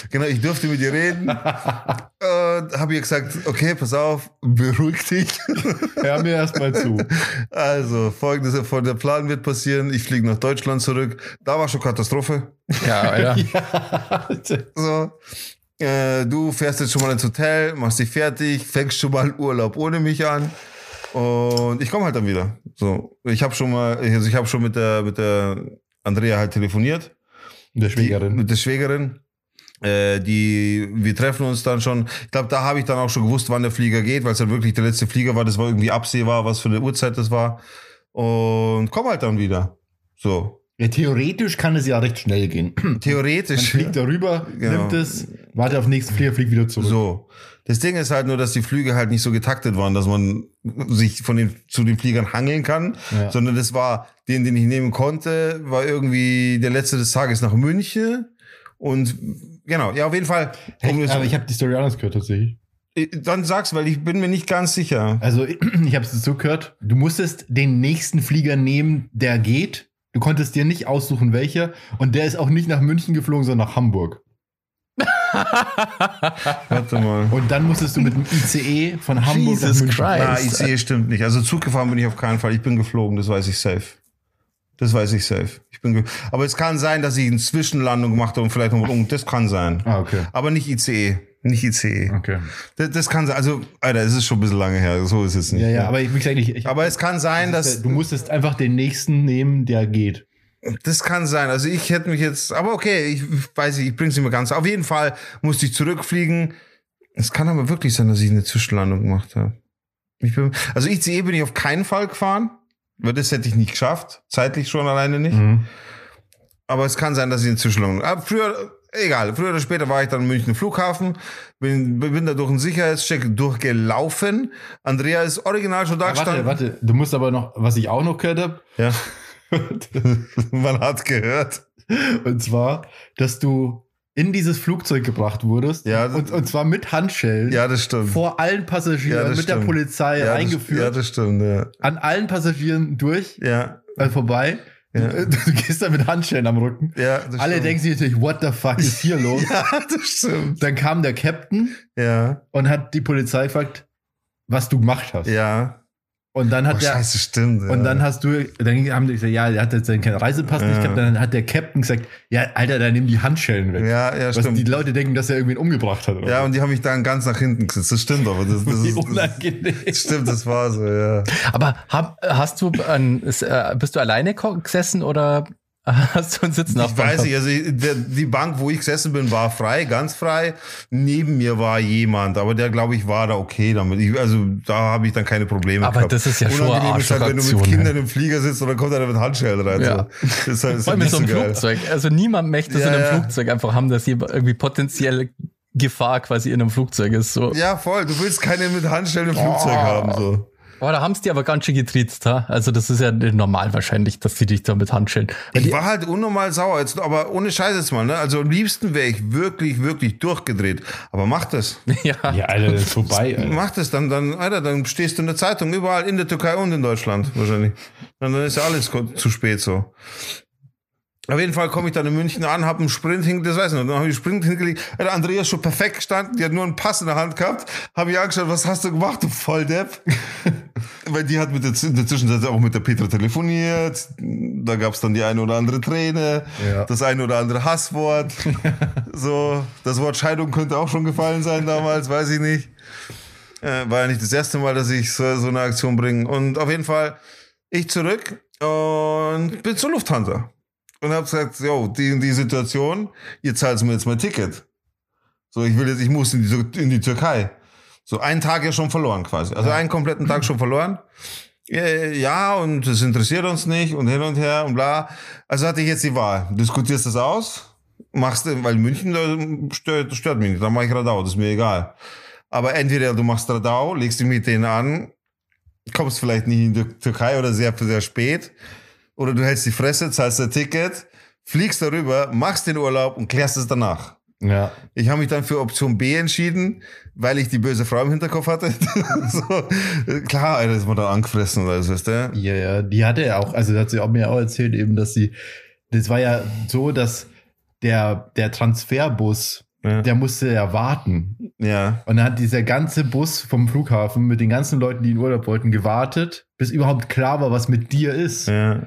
S2: Genau, ich durfte mit ihr reden. und habe ihr gesagt, okay, pass auf, beruhig dich.
S1: Hör mir erst mal zu.
S2: Also, folgendes, der Plan wird passieren. Ich fliege nach Deutschland zurück. Da war schon Katastrophe.
S3: Ja, Alter.
S2: So. Äh, du fährst jetzt schon mal ins Hotel, machst dich fertig, fängst schon mal Urlaub ohne mich an. Und ich komme halt dann wieder. So, ich habe schon mal, also ich habe schon mit der mit der Andrea halt telefoniert,
S1: Der
S2: die,
S1: Schwägerin.
S2: mit der Schwägerin. Äh, die, wir treffen uns dann schon. Ich glaube, da habe ich dann auch schon gewusst, wann der Flieger geht, weil es dann wirklich der letzte Flieger war. Das war irgendwie absehbar, was für eine Uhrzeit das war. Und komm halt dann wieder. So,
S1: Ja, theoretisch kann es ja recht schnell gehen. Man
S2: theoretisch.
S1: fliegt darüber,
S2: Genau.
S1: nimmt es, wartet auf den nächsten Flieger, fliegt wieder zurück.
S2: So. Das Ding ist halt nur, dass die Flüge halt nicht so getaktet waren, dass man sich von den, zu den Fliegern hangeln kann,
S1: Ja.
S2: sondern das war, den, den ich nehmen konnte, war irgendwie der letzte des Tages nach München und genau, ja, auf jeden Fall.
S1: Hey, aber ich habe die Story anders gehört tatsächlich.
S2: dann sag's, weil ich bin mir nicht ganz sicher.
S1: Also ich habe es so gehört, du musstest den nächsten Flieger nehmen, der geht. Du konntest dir nicht aussuchen, welcher. Und der ist auch nicht nach München geflogen, sondern nach Hamburg.
S2: Warte mal.
S1: Und dann musstest du mit dem ICE von Hamburg
S3: Jesus
S1: nach München.
S3: Christ.
S2: Ah, ICE stimmt nicht. Also Zug gefahren bin ich auf keinen Fall. Ich bin geflogen, das weiß ich safe. Das weiß ich safe. Ich bin Aber es kann sein, dass ich eine Zwischenlandung gemacht habe und vielleicht noch um. Das kann sein.
S1: Ah, okay.
S2: Aber nicht ICE. Nicht ICE.
S1: Okay.
S2: Das, das kann sein. Also, Alter, es ist schon ein bisschen lange her. So ist es nicht.
S1: Ja, ja, aber ich, wie gesagt, ich, ich
S2: Aber es kann sein, dass.
S1: du musstest einfach den nächsten nehmen, der geht.
S2: Das kann sein. Also ich hätte mich jetzt. Aber okay, ich weiß nicht, ich bring's nicht mehr ganz. Auf jeden Fall musste ich zurückfliegen. Es kann aber wirklich sein, dass ich eine Zwischenlandung gemacht habe. Ich bin, also ICE bin ich auf keinen Fall gefahren. Weil das hätte ich nicht geschafft. Zeitlich schon alleine nicht.
S1: Mhm.
S2: Aber es kann sein, dass ich eine Zwischenlandung. Aber früher, egal. Früher oder später war ich dann im München Flughafen, bin, bin da durch einen Sicherheitscheck durchgelaufen. Andrea ist original schon da
S1: Warte,
S2: gestanden.
S1: warte, du musst aber noch, was ich auch noch gehört habe,
S2: Ja. Man hat gehört.
S1: und zwar, dass du in dieses Flugzeug gebracht wurdest
S2: Ja,
S1: und, und zwar mit Handschellen
S2: Ja, das stimmt.
S1: vor allen Passagieren
S2: Ja,
S1: mit der
S2: stimmt.
S1: Polizei
S2: ja,
S1: eingeführt,
S2: ja, das stimmt, ja.
S1: an allen Passagieren durch,
S2: Ja,
S1: äh, vorbei.
S2: Ja.
S1: Du, du gehst da mit Handschellen am Rücken.
S2: ja das
S1: Alle
S2: stimmt.
S1: denken sich natürlich, what the fuck ist hier los?
S2: Ja, das stimmt.
S1: Dann kam der Captain
S2: Ja,
S1: und hat die Polizei gefragt, was du gemacht hast.
S2: ja.
S1: Und dann hat
S2: Oh,
S1: der,
S2: scheiße, stimmt. Ja.
S1: und dann hast du, dann haben die gesagt, ja, der hat jetzt keinen Reisepass nicht
S2: Ja.
S1: gehabt. Dann hat der Captain gesagt, ja, Alter, dann nimm die Handschellen weg.
S2: ja, ja,
S1: Was
S2: stimmt.
S1: die Leute denken, dass er irgendwen umgebracht hat. Oder
S2: ja,
S1: so.
S2: und die haben mich dann ganz nach hinten gesetzt. Das stimmt aber. Das, das ist, das,
S1: unangenehm.
S2: stimmt, das war so, ja.
S3: Aber hab, hast du an, ist, äh, bist du alleine gesessen oder hast du einen Sitz
S2: Ich weiß nicht, also die Bank, wo ich gesessen bin, war frei, ganz frei. Neben mir war jemand, aber der, glaube ich, war da okay damit. Ich, also da habe ich dann keine Probleme
S3: Aber
S2: gehabt.
S3: das ist ja schon eine
S2: Unangenehm ist halt, wenn du mit Kindern im Flieger sitzt und dann kommt einer mit Handschellen rein.
S3: Ja.
S2: So. Das ist halt, nicht
S3: so
S2: so
S3: einem
S2: geil.
S3: Flugzeug. Also niemand möchte so
S2: Ja,
S3: in einem
S2: ja.
S3: Flugzeug einfach haben, dass hier irgendwie potenzielle Gefahr quasi in einem Flugzeug ist. So.
S2: Ja, voll. Du willst keine mit Handschellen im Flugzeug
S3: Oh.
S2: haben. So.
S3: Aber da haben es die aber ganz schön getriezt, ha? Also das ist ja normal wahrscheinlich, dass die dich da mit Handschellen.
S2: Ich
S3: die,
S2: war halt unnormal sauer, jetzt, aber ohne Scheiß jetzt mal. Ne? Also am liebsten wäre ich wirklich, wirklich durchgedreht. Aber mach das.
S3: ja.
S1: Ja, Alter, das ist vorbei. Alter.
S2: Mach das, dann, dann, Alter, dann stehst du in der Zeitung, überall in der Türkei und in Deutschland wahrscheinlich. Und dann ist ja alles zu spät so. Auf jeden Fall komme ich dann in München an, habe einen Sprint hingelegt, das weiß ich noch, dann habe ich einen Sprint hingelegt. Der Andreas schon perfekt gestanden, die hat nur einen Pass in der Hand gehabt, habe ich angeschaut, was hast du gemacht, du Volldepp? Weil die hat mit der, in der Zwischenzeit auch mit der Petra telefoniert, da gab es dann die eine oder andere Träne,
S1: Ja.
S2: das eine oder andere Hasswort. so, das Wort Scheidung könnte auch schon gefallen sein damals, weiß ich nicht. Äh, war ja nicht das erste Mal, dass ich so, so eine Aktion bringe. Und auf jeden Fall, ich zurück und bin zur Lufthansa. Und habe gesagt, yo, die, die Situation, ihr zahlt mir jetzt mein Ticket. So, ich will jetzt, ich muss in die, in die Türkei. So, einen Tag ja schon verloren quasi. Also einen kompletten Tag schon verloren. Äh, Ja, und es interessiert uns nicht und hin und her und bla. Also hatte ich jetzt die Wahl. Diskutierst das aus, machst du, weil München da stört, stört mich nicht, dann mache ich Radau, das ist mir egal. Aber entweder du machst Radau, legst dich mit denen an, kommst vielleicht nicht in die Türkei oder sehr, sehr spät, oder du hältst die Fresse, zahlst ein Ticket, fliegst darüber, machst den Urlaub und klärst es danach.
S1: Ja.
S2: Ich habe mich dann für Option B entschieden, weil ich die böse Frau im Hinterkopf hatte. so, klar, Alter, ist man da angefressen oder so, weißt du?
S1: Ja, ja, die hatte ja auch, also hat sie auch mir auch erzählt, eben, dass sie, das war ja so, dass der, der Transferbus,
S2: Ja.
S1: der musste ja warten.
S2: ja.
S1: Und dann hat dieser ganze Bus vom Flughafen mit den ganzen Leuten, die in Urlaub wollten, gewartet, bis überhaupt klar war, was mit dir ist.
S2: ja.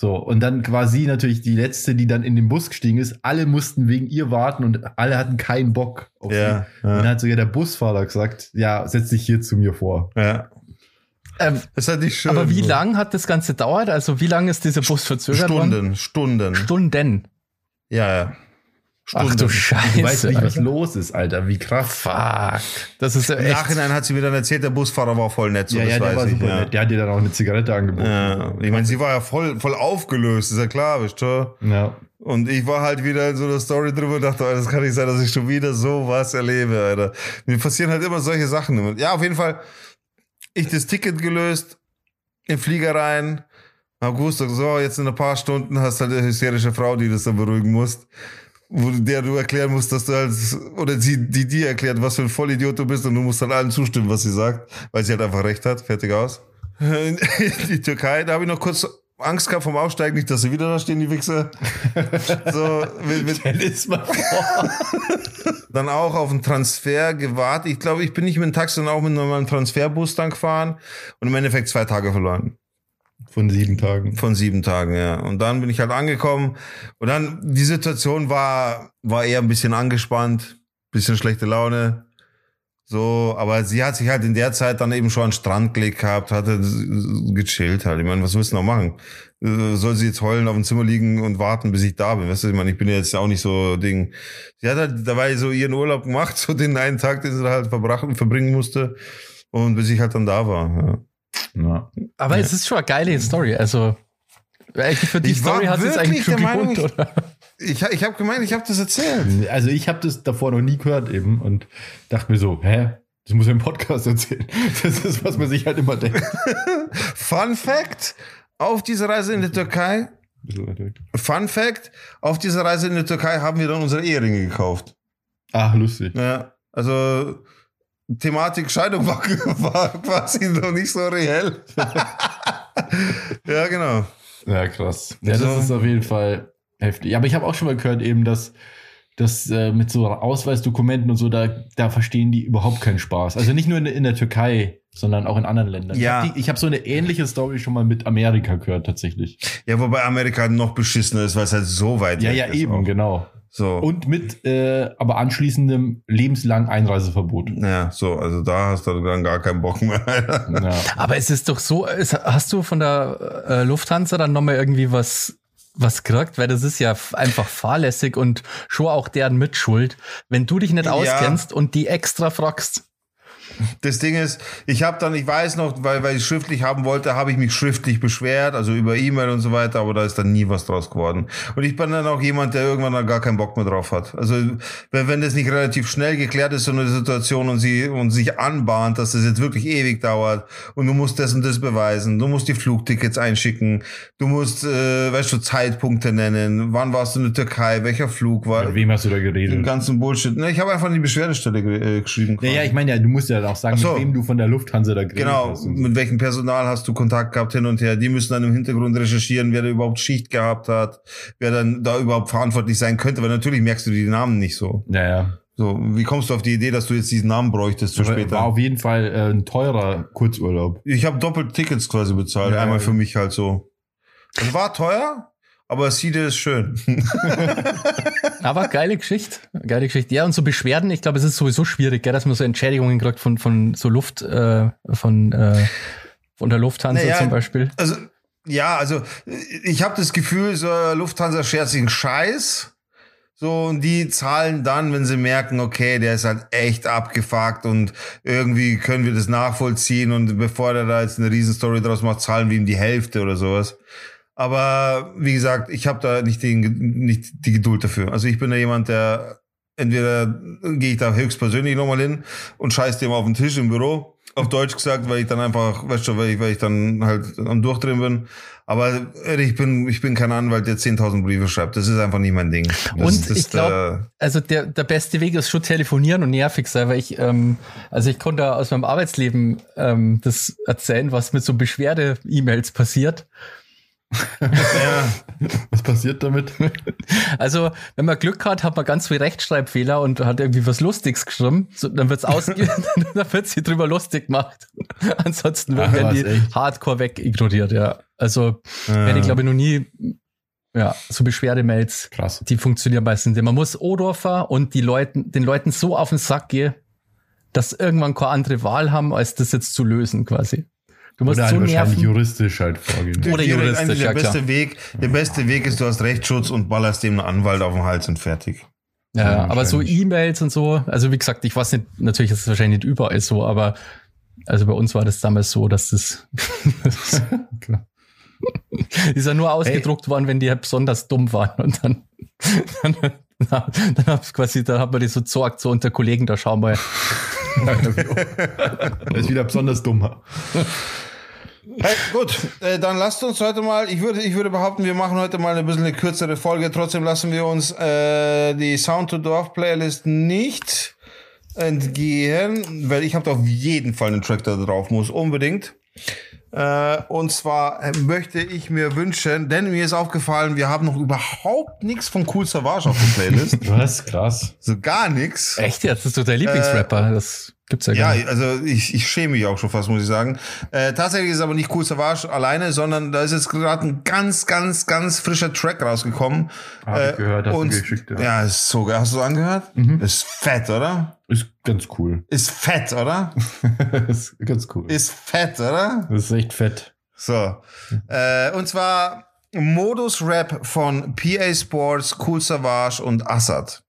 S1: So, und dann quasi natürlich die letzte, die dann in den Bus gestiegen ist. Alle mussten wegen ihr warten und alle hatten keinen Bock auf
S2: Ja,
S1: sie.
S2: ja.
S1: Und dann hat sogar der Busfahrer gesagt, ja, setz dich hier zu mir vor.
S2: ja.
S3: Ähm,
S2: Das ist halt nicht schön.
S3: aber wie
S2: so.
S3: lang hat das Ganze dauert? Also wie lange ist dieser Bus verzögert worden?
S2: Stunden, Stunden.
S3: Stunden.
S2: Ja, ja.
S3: Ach du Scheiße.
S1: Du weißt nicht, was
S3: Alter.
S1: los ist, Alter. Wie krass.
S3: Fuck. Das ist ja
S2: Im
S3: echt.
S2: Nachhinein hat sie mir dann erzählt, der Busfahrer war voll nett. So,
S1: ja,
S2: das
S1: ja, der
S2: weiß
S1: war super
S2: ja.
S1: nett. Der hat dir dann auch eine Zigarette angeboten.
S2: Ja, ich meine, sie war ja voll, voll aufgelöst, ist ja klar, weißt du?
S1: Ja.
S2: Und ich war halt wieder in so einer Story drüber und dachte, Alter, das kann nicht sein, dass ich schon wieder sowas erlebe, Alter. Mir passieren halt immer solche Sachen. Ja, auf jeden Fall, ich das Ticket gelöst, in den Flieger rein, hab gewusst, so, jetzt in ein paar Stunden hast du halt eine hysterische Frau, die das dann beruhigen musst. Wo, der du erklären musst, dass du halt, oder sie, die dir erklärt, was für ein Vollidiot du bist und du musst dann allem zustimmen, was sie sagt, weil sie halt einfach recht hat. Fertig aus. Die Türkei, da habe ich noch kurz Angst gehabt vom Aufsteigen, nicht, dass sie wieder da stehen, die Wichser. So, mit, mit,
S1: Stell mal vor.
S2: dann auch auf einen Transfer gewartet. Ich glaube, ich bin nicht mit dem Taxi, sondern auch mit einem normalen Transferbus dann gefahren und im Endeffekt zwei Tage verloren.
S1: Von sieben Tagen.
S2: Von sieben Tagen, ja. Und dann bin ich halt angekommen und dann, die Situation war, war eher ein bisschen angespannt, bisschen schlechte Laune. So, aber sie hat sich halt in der Zeit dann eben schon an den Strand gelegt gehabt, hatte gechillt halt. Ich meine, was willst du noch machen? Äh, Soll sie jetzt heulen auf dem Zimmer liegen und warten, bis ich da bin? Weißt du, ich meine, ich bin jetzt auch nicht so Ding. Sie hat halt dabei so ihren Urlaub gemacht, so den einen Tag, den sie halt verbrachen, verbringen musste. Und bis ich halt dann da war. Ja.
S1: Ja.
S3: Aber
S2: Ja.
S3: es ist schon eine geile Story. Also, für die
S2: Ich war
S3: Story hat es eigentlich schon
S2: der Meinung,
S3: gelohnt, oder?
S2: Ich, ich habe gemeint, ich habe das erzählt.
S1: Also ich habe das davor noch nie gehört eben und dachte mir so, hä? Das muss ich im Podcast erzählen. Das ist, was man sich halt immer denkt.
S2: Fun Fact: Auf dieser Reise in die Türkei, Fun Fact: Auf dieser Reise in die Türkei haben wir dann unsere Eheringe gekauft.
S1: Ach, lustig.
S2: Ja, also Thematik Scheidung war, war quasi noch nicht so reell. ja, genau.
S1: Ja, krass. Ja,
S2: Also-
S1: das ist auf jeden Fall heftig. Aber ich habe auch schon mal gehört eben, dass das äh, mit so Ausweisdokumenten und so, da, da verstehen die überhaupt keinen Spaß. Also nicht nur in, in der Türkei, sondern auch in anderen Ländern.
S2: Ja.
S1: Ich habe hab so eine ähnliche Story schon mal mit Amerika gehört, tatsächlich.
S2: Ja, wobei Amerika noch beschissener ist, weil es halt so weit
S1: Ja,
S2: weg
S1: ja,
S2: ist
S1: eben,
S2: auch.
S1: genau.
S2: So.
S1: Und mit äh, aber anschließendem lebenslangen Einreiseverbot.
S2: ja, so, also da hast du dann gar keinen Bock mehr.
S1: Ja.
S3: Aber es ist doch so, es, hast du von der äh, Lufthansa dann nochmal irgendwie was, was gekriegt? Weil das ist ja einfach fahrlässig und schon auch deren Mitschuld, wenn du dich nicht
S2: Ja.
S3: auskennst und die extra fragst.
S2: Das Ding ist, ich habe dann, ich weiß noch, weil, weil ich schriftlich haben wollte, habe ich mich schriftlich beschwert, also über E-Mail und so weiter, aber da ist dann nie was draus geworden. Und ich bin dann auch jemand, der irgendwann dann gar keinen Bock mehr drauf hat. Also wenn, wenn das nicht relativ schnell geklärt ist, so eine Situation und sie und sich anbahnt, dass das jetzt wirklich ewig dauert und du musst das und das beweisen, du musst die Flugtickets einschicken, du musst, äh, weißt du, Zeitpunkte nennen, wann warst du in der Türkei, welcher Flug war,
S1: Mit wem hast du da
S2: den
S1: geredet?
S2: ganzen Bullshit. Ne, ich habe einfach an die Beschwerdestelle äh, geschrieben.
S1: Ja, ja, ich meine ja, du musst ja dann auch sagen,
S2: so.
S1: mit wem du von der Lufthansa da geredet
S2: Genau,
S1: hast. so.
S2: mit welchem Personal hast du Kontakt gehabt hin und her? Die müssen dann im Hintergrund recherchieren, wer da überhaupt Schicht gehabt hat, wer dann da überhaupt verantwortlich sein könnte, weil natürlich merkst du die Namen nicht so.
S1: Ja, ja.
S2: So, wie kommst du auf die Idee, dass du jetzt diesen Namen bräuchtest für
S1: Aber
S2: später?
S1: War auf jeden Fall äh, ein teurer Kurzurlaub.
S2: Ich habe doppelt Tickets quasi bezahlt,
S1: Ja,
S2: einmal
S1: ja.
S2: für mich halt so. Es war teuer, aber Siede ist schön.
S3: Aber geile Geschichte. Geile Geschichte. Ja, und so Beschwerden, ich glaube, es ist sowieso schwierig, gell, dass man so Entschädigungen kriegt von, von so Luft, äh, von, äh, von der Lufthansa
S2: Naja,
S3: zum Beispiel.
S2: Also, ja, also ich habe das Gefühl, so Lufthansa schert sich einen Scheiß. So, und die zahlen dann, wenn sie merken, okay, der ist halt echt abgefuckt und irgendwie können wir das nachvollziehen und bevor der da jetzt eine Riesenstory draus macht, zahlen wir ihm die Hälfte oder sowas. Aber wie gesagt, ich habe da nicht, den, nicht die Geduld dafür. Also ich bin da jemand, der entweder gehe ich da höchstpersönlich nochmal hin und scheiß dem auf den Tisch im Büro. Auf Deutsch gesagt, weil ich dann einfach, weißt du, weil ich, weil ich dann halt am Durchdrehen bin. Aber ich bin, ich bin kein Anwalt, der 10.000 Briefe schreibt. Das ist einfach nicht mein Ding. Das,
S3: Und
S2: das,
S3: ich glaube, also der, der beste Weg ist schon telefonieren und nervig sein, weil ich, ähm, also ich konnte aus meinem Arbeitsleben ähm, das erzählen, was mit so Beschwerde-E-Mails passiert.
S2: Ja,
S1: Was passiert damit?
S3: Also, wenn man Glück hat, hat man ganz viel Rechtschreibfehler und hat irgendwie was Lustiges geschrieben. So, dann wird's ausge dann wird sie drüber lustig gemacht. Ansonsten
S1: Ach,
S3: werden die
S1: echt?
S3: hardcore weg ignoriert, ja. Also, wenn ich glaube ich noch nie, ja, so Beschwerdemails,
S1: Krass.
S3: die funktionieren meistens. Man muss Odorfer und die Leuten, den Leuten so auf den Sack gehen, dass irgendwann keine andere Wahl haben, als das jetzt zu lösen, quasi. Du musst
S1: Oder
S3: so
S1: halt wahrscheinlich
S3: nerven.
S1: juristisch halt vorgehen.
S3: Oder juristisch,
S2: eigentlich
S3: ja,
S2: der beste
S3: klar.
S2: Weg, der beste Weg ist, du hast Rechtsschutz und ballerst dem einen Anwalt auf den Hals und fertig.
S3: Ja,
S1: Ja,
S3: aber so. E-Mails und so, also wie gesagt, ich weiß nicht, natürlich ist es wahrscheinlich nicht überall so, aber also bei uns war das damals so, dass das, die ist ja nur ausgedruckt worden, wenn die halt besonders dumm waren und dann, dann, dann, dann hab's quasi, da hat man die so gesagt, so unter Kollegen, da schauen wir.
S1: Er ist wieder besonders dummer.
S2: Hey, gut, äh, dann lasst uns heute mal, ich würde, ich würde behaupten, wir machen heute mal ein bisschen eine kürzere Folge. Trotzdem lassen wir uns äh, die Sound to Dorf Playlist nicht entgehen, weil ich habe da auf jeden Fall einen Track da drauf muss, unbedingt. Äh, und zwar äh, möchte ich mir wünschen, denn mir ist aufgefallen, wir haben noch überhaupt nichts von Cool Savage auf der Playlist.
S1: Was? Krass.
S2: so gar nichts.
S3: Echt jetzt? Das ist doch der Lieblingsrapper, das gibt's ja
S2: Ja,
S3: gar nicht.
S2: also ich, ich schäme mich auch schon fast, muss ich sagen. Äh, tatsächlich ist es aber nicht Cool Savage alleine, sondern da ist jetzt gerade ein ganz, ganz, ganz frischer Track rausgekommen.
S1: Hab ich gehört, hast du
S2: und,
S1: geschickt, ja.
S2: ja. ist so geil. Hast du angehört? Ist fett, oder?
S1: Ist ganz cool.
S2: Ist fett, oder?
S1: ist ganz cool.
S2: Ist fett, oder?
S1: Das ist echt fett.
S2: So. Äh, und zwar Modus Rap von PA Sports, Cool Savage und Assad.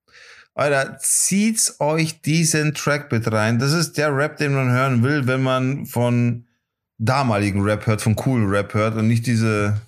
S2: Alter, zieht's euch diesen Track bitte rein. Das ist der Rap, den man hören will, wenn man von damaligen Rap hört, von coolen Rap hört und nicht diese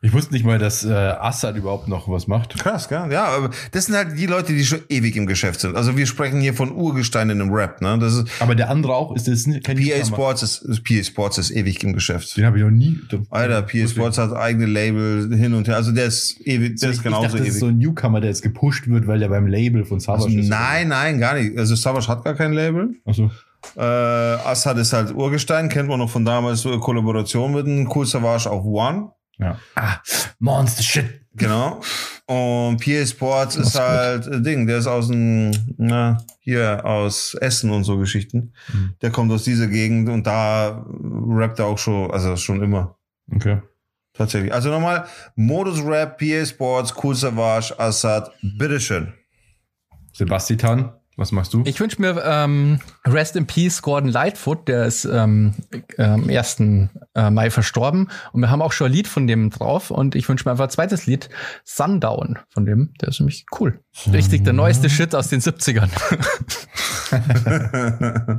S1: Ich wusste nicht mal, dass äh, Assad überhaupt noch was macht.
S2: Krass, gell? Ja, aber das sind halt die Leute, die schon ewig im Geschäft sind. Also wir sprechen hier von Urgesteinen im Rap, ne? Das ist
S1: Aber der andere auch, ist das nicht- kein
S2: PA? Sports ist, ist PA Sports ist ewig im Geschäft.
S1: Den habe ich noch nie.
S2: Alter, PA Sports hat eigene Label hin und her. Also der ist ewig, der ist
S1: ich
S2: genauso
S1: dachte, das
S2: ewig.
S1: ist so ein Newcomer, der jetzt gepusht wird, weil der beim Label von Savage
S2: also,
S1: ist.
S2: nein, nein, gar nicht. Also Savage hat gar kein Label.
S1: Achso.
S2: Äh, Assad ist halt Urgestein, kennt man noch von damals so Kollaboration mit einem Cool Savage auf One.
S1: Ja. Ah, Monster Shit.
S2: Genau. Und PA Sports ist halt ein Ding, der ist aus dem, na, hier aus Essen und so Geschichten.
S1: Mhm.
S2: Der kommt aus dieser Gegend und da rappt er auch schon, also schon immer.
S1: Okay.
S2: Tatsächlich. Also nochmal, Modus Rap, PA Sports, Cool Savage, Assad, bitteschön.
S1: Sebastian, was machst du?
S3: Ich wünsche mir ähm, Rest in Peace Gordon Lightfoot, der ist ähm, äh, am 1. Äh, Mai verstorben. Und wir haben auch schon ein Lied von dem drauf. Und ich wünsche mir einfach ein zweites Lied, Sundown von dem. Der ist nämlich cool. Richtig der neueste Shit aus den 70ern.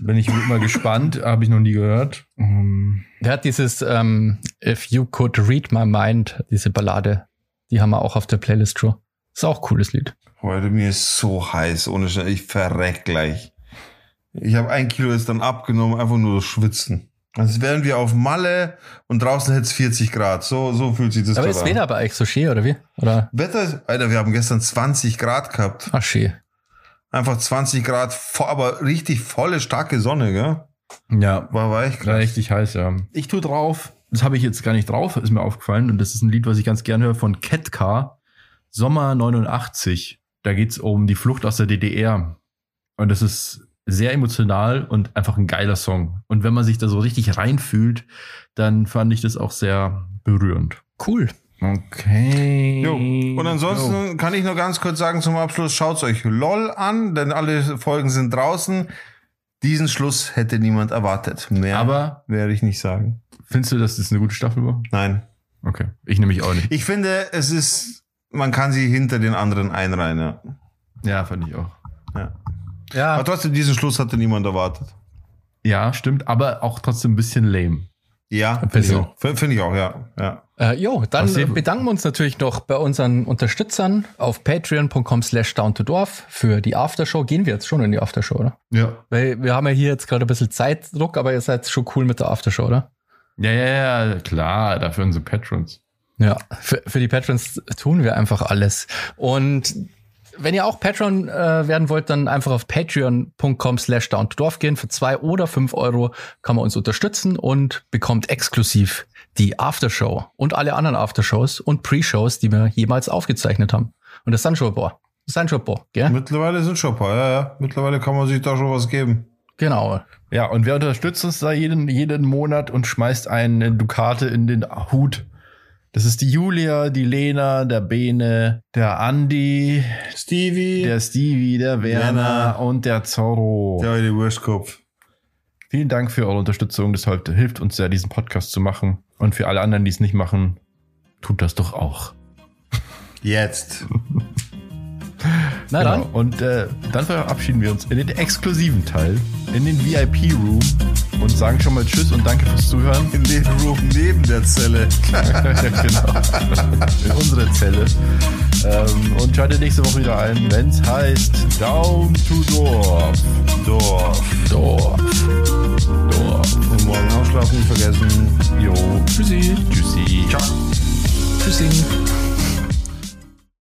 S1: Bin ich immer gespannt, habe ich noch nie gehört. Ähm,
S3: Der hat dieses ähm, If You Could Read My Mind, diese Ballade. Die haben wir auch auf der Playlist schon. Ist auch ein cooles Lied.
S2: Heute mir ist so heiß, ohne Scheiß, ich verreck gleich. Ich habe ein Kilo jetzt dann abgenommen, einfach nur das Schwitzen. Als wären wir auf Malle und draußen hätte es 40 Grad. So, so fühlt sich das
S3: Aber ist
S2: an.
S3: Wetter bei euch so schön, oder wie? Oder?
S2: Wetter ist, Alter, wir haben gestern 20 Grad gehabt.
S3: Ach, schön.
S2: Einfach 20 Grad, aber richtig volle, starke Sonne, gell?
S1: ja,
S2: War, war echt
S1: war
S2: krass.
S1: richtig heiß, ja. Ich tue drauf, das habe ich jetzt gar nicht drauf, ist mir aufgefallen. Und das ist ein Lied, was ich ganz gerne höre von Ketka, Sommer 89. Da geht's um die Flucht aus der DDR. Und das ist sehr emotional und einfach ein geiler Song. Und wenn man sich da so richtig reinfühlt, dann fand ich das auch sehr berührend.
S3: Cool.
S1: Okay.
S2: Jo. Und ansonsten kann ich nur ganz kurz sagen zum Abschluss, schaut euch LOL an, denn alle Folgen sind draußen. Diesen Schluss hätte niemand erwartet. Mehr
S1: Aber
S2: werde ich nicht sagen.
S1: findest du, dass das eine gute Staffel war?
S2: Nein.
S1: Okay. Ich nämlich auch nicht.
S2: Ich finde, es ist, man kann sie hinter den anderen einreihen. Ja.
S1: Ja, fand ich auch.
S2: Ja.
S3: Ja.
S2: Aber trotzdem, diesen Schluss hatte niemand erwartet.
S1: Ja, stimmt, aber auch trotzdem ein bisschen lame.
S2: Ja, finde ich
S3: bisschen.
S2: auch. F- Finde ich auch, ja. ja.
S3: Äh, jo, dann bedanken wir uns natürlich noch bei unseren Unterstützern auf patreon.com slash down to dorf für die Aftershow. Gehen wir jetzt schon in die Aftershow, oder?
S1: Ja.
S3: Weil wir haben ja hier jetzt gerade ein bisschen Zeitdruck, aber ihr seid schon cool mit der Aftershow, oder?
S1: Ja, ja, ja, klar, dafür unsere Patrons.
S3: Ja, für, für die Patrons tun wir einfach alles. Und wenn ihr auch Patron äh, werden wollt, dann einfach auf patreon.com slash down to dorf gehen. Für zwei oder fünf Euro kann man uns unterstützen und bekommt exklusiv die Aftershow und alle anderen Aftershows und Pre-Shows, die wir jemals aufgezeichnet haben. Und das sind schon ein paar. Das sind schon ein paar, gell?
S2: Mittlerweile sind schon ein paar, ja, ja. Mittlerweile kann man sich da schon was geben.
S3: Genau.
S1: Ja, und wer unterstützt uns da jeden, jeden Monat und schmeißt eine Dukate in den Hut? Das ist die Julia, die Lena, der Bene, der Andi,
S2: Stevie,
S1: der Stevie, der Werner
S2: Werner.
S1: und der Zorro.
S2: der alte Wurstkopf.
S1: Vielen Dank für eure Unterstützung. Das hilft uns sehr, diesen Podcast zu machen. Und für alle anderen, die es nicht machen, tut das doch auch.
S2: Jetzt.
S3: Na dann.
S1: Genau. Und äh, dann verabschieden wir uns in den exklusiven Teil, in den VIP-Room und sagen schon mal Tschüss und danke fürs Zuhören.
S2: In dem Room neben der Zelle.
S1: genau. In unsere Zelle. Ähm, und schaltet nächste Woche wieder ein, wenn es heißt Down to Dorf.
S2: Dorf.
S3: Dorf.
S1: Dorf.
S2: Und morgen ausschlafen nicht vergessen.
S1: Jo.
S3: Tschüssi.
S1: Tschüssi. Ciao.
S3: Tschüssi.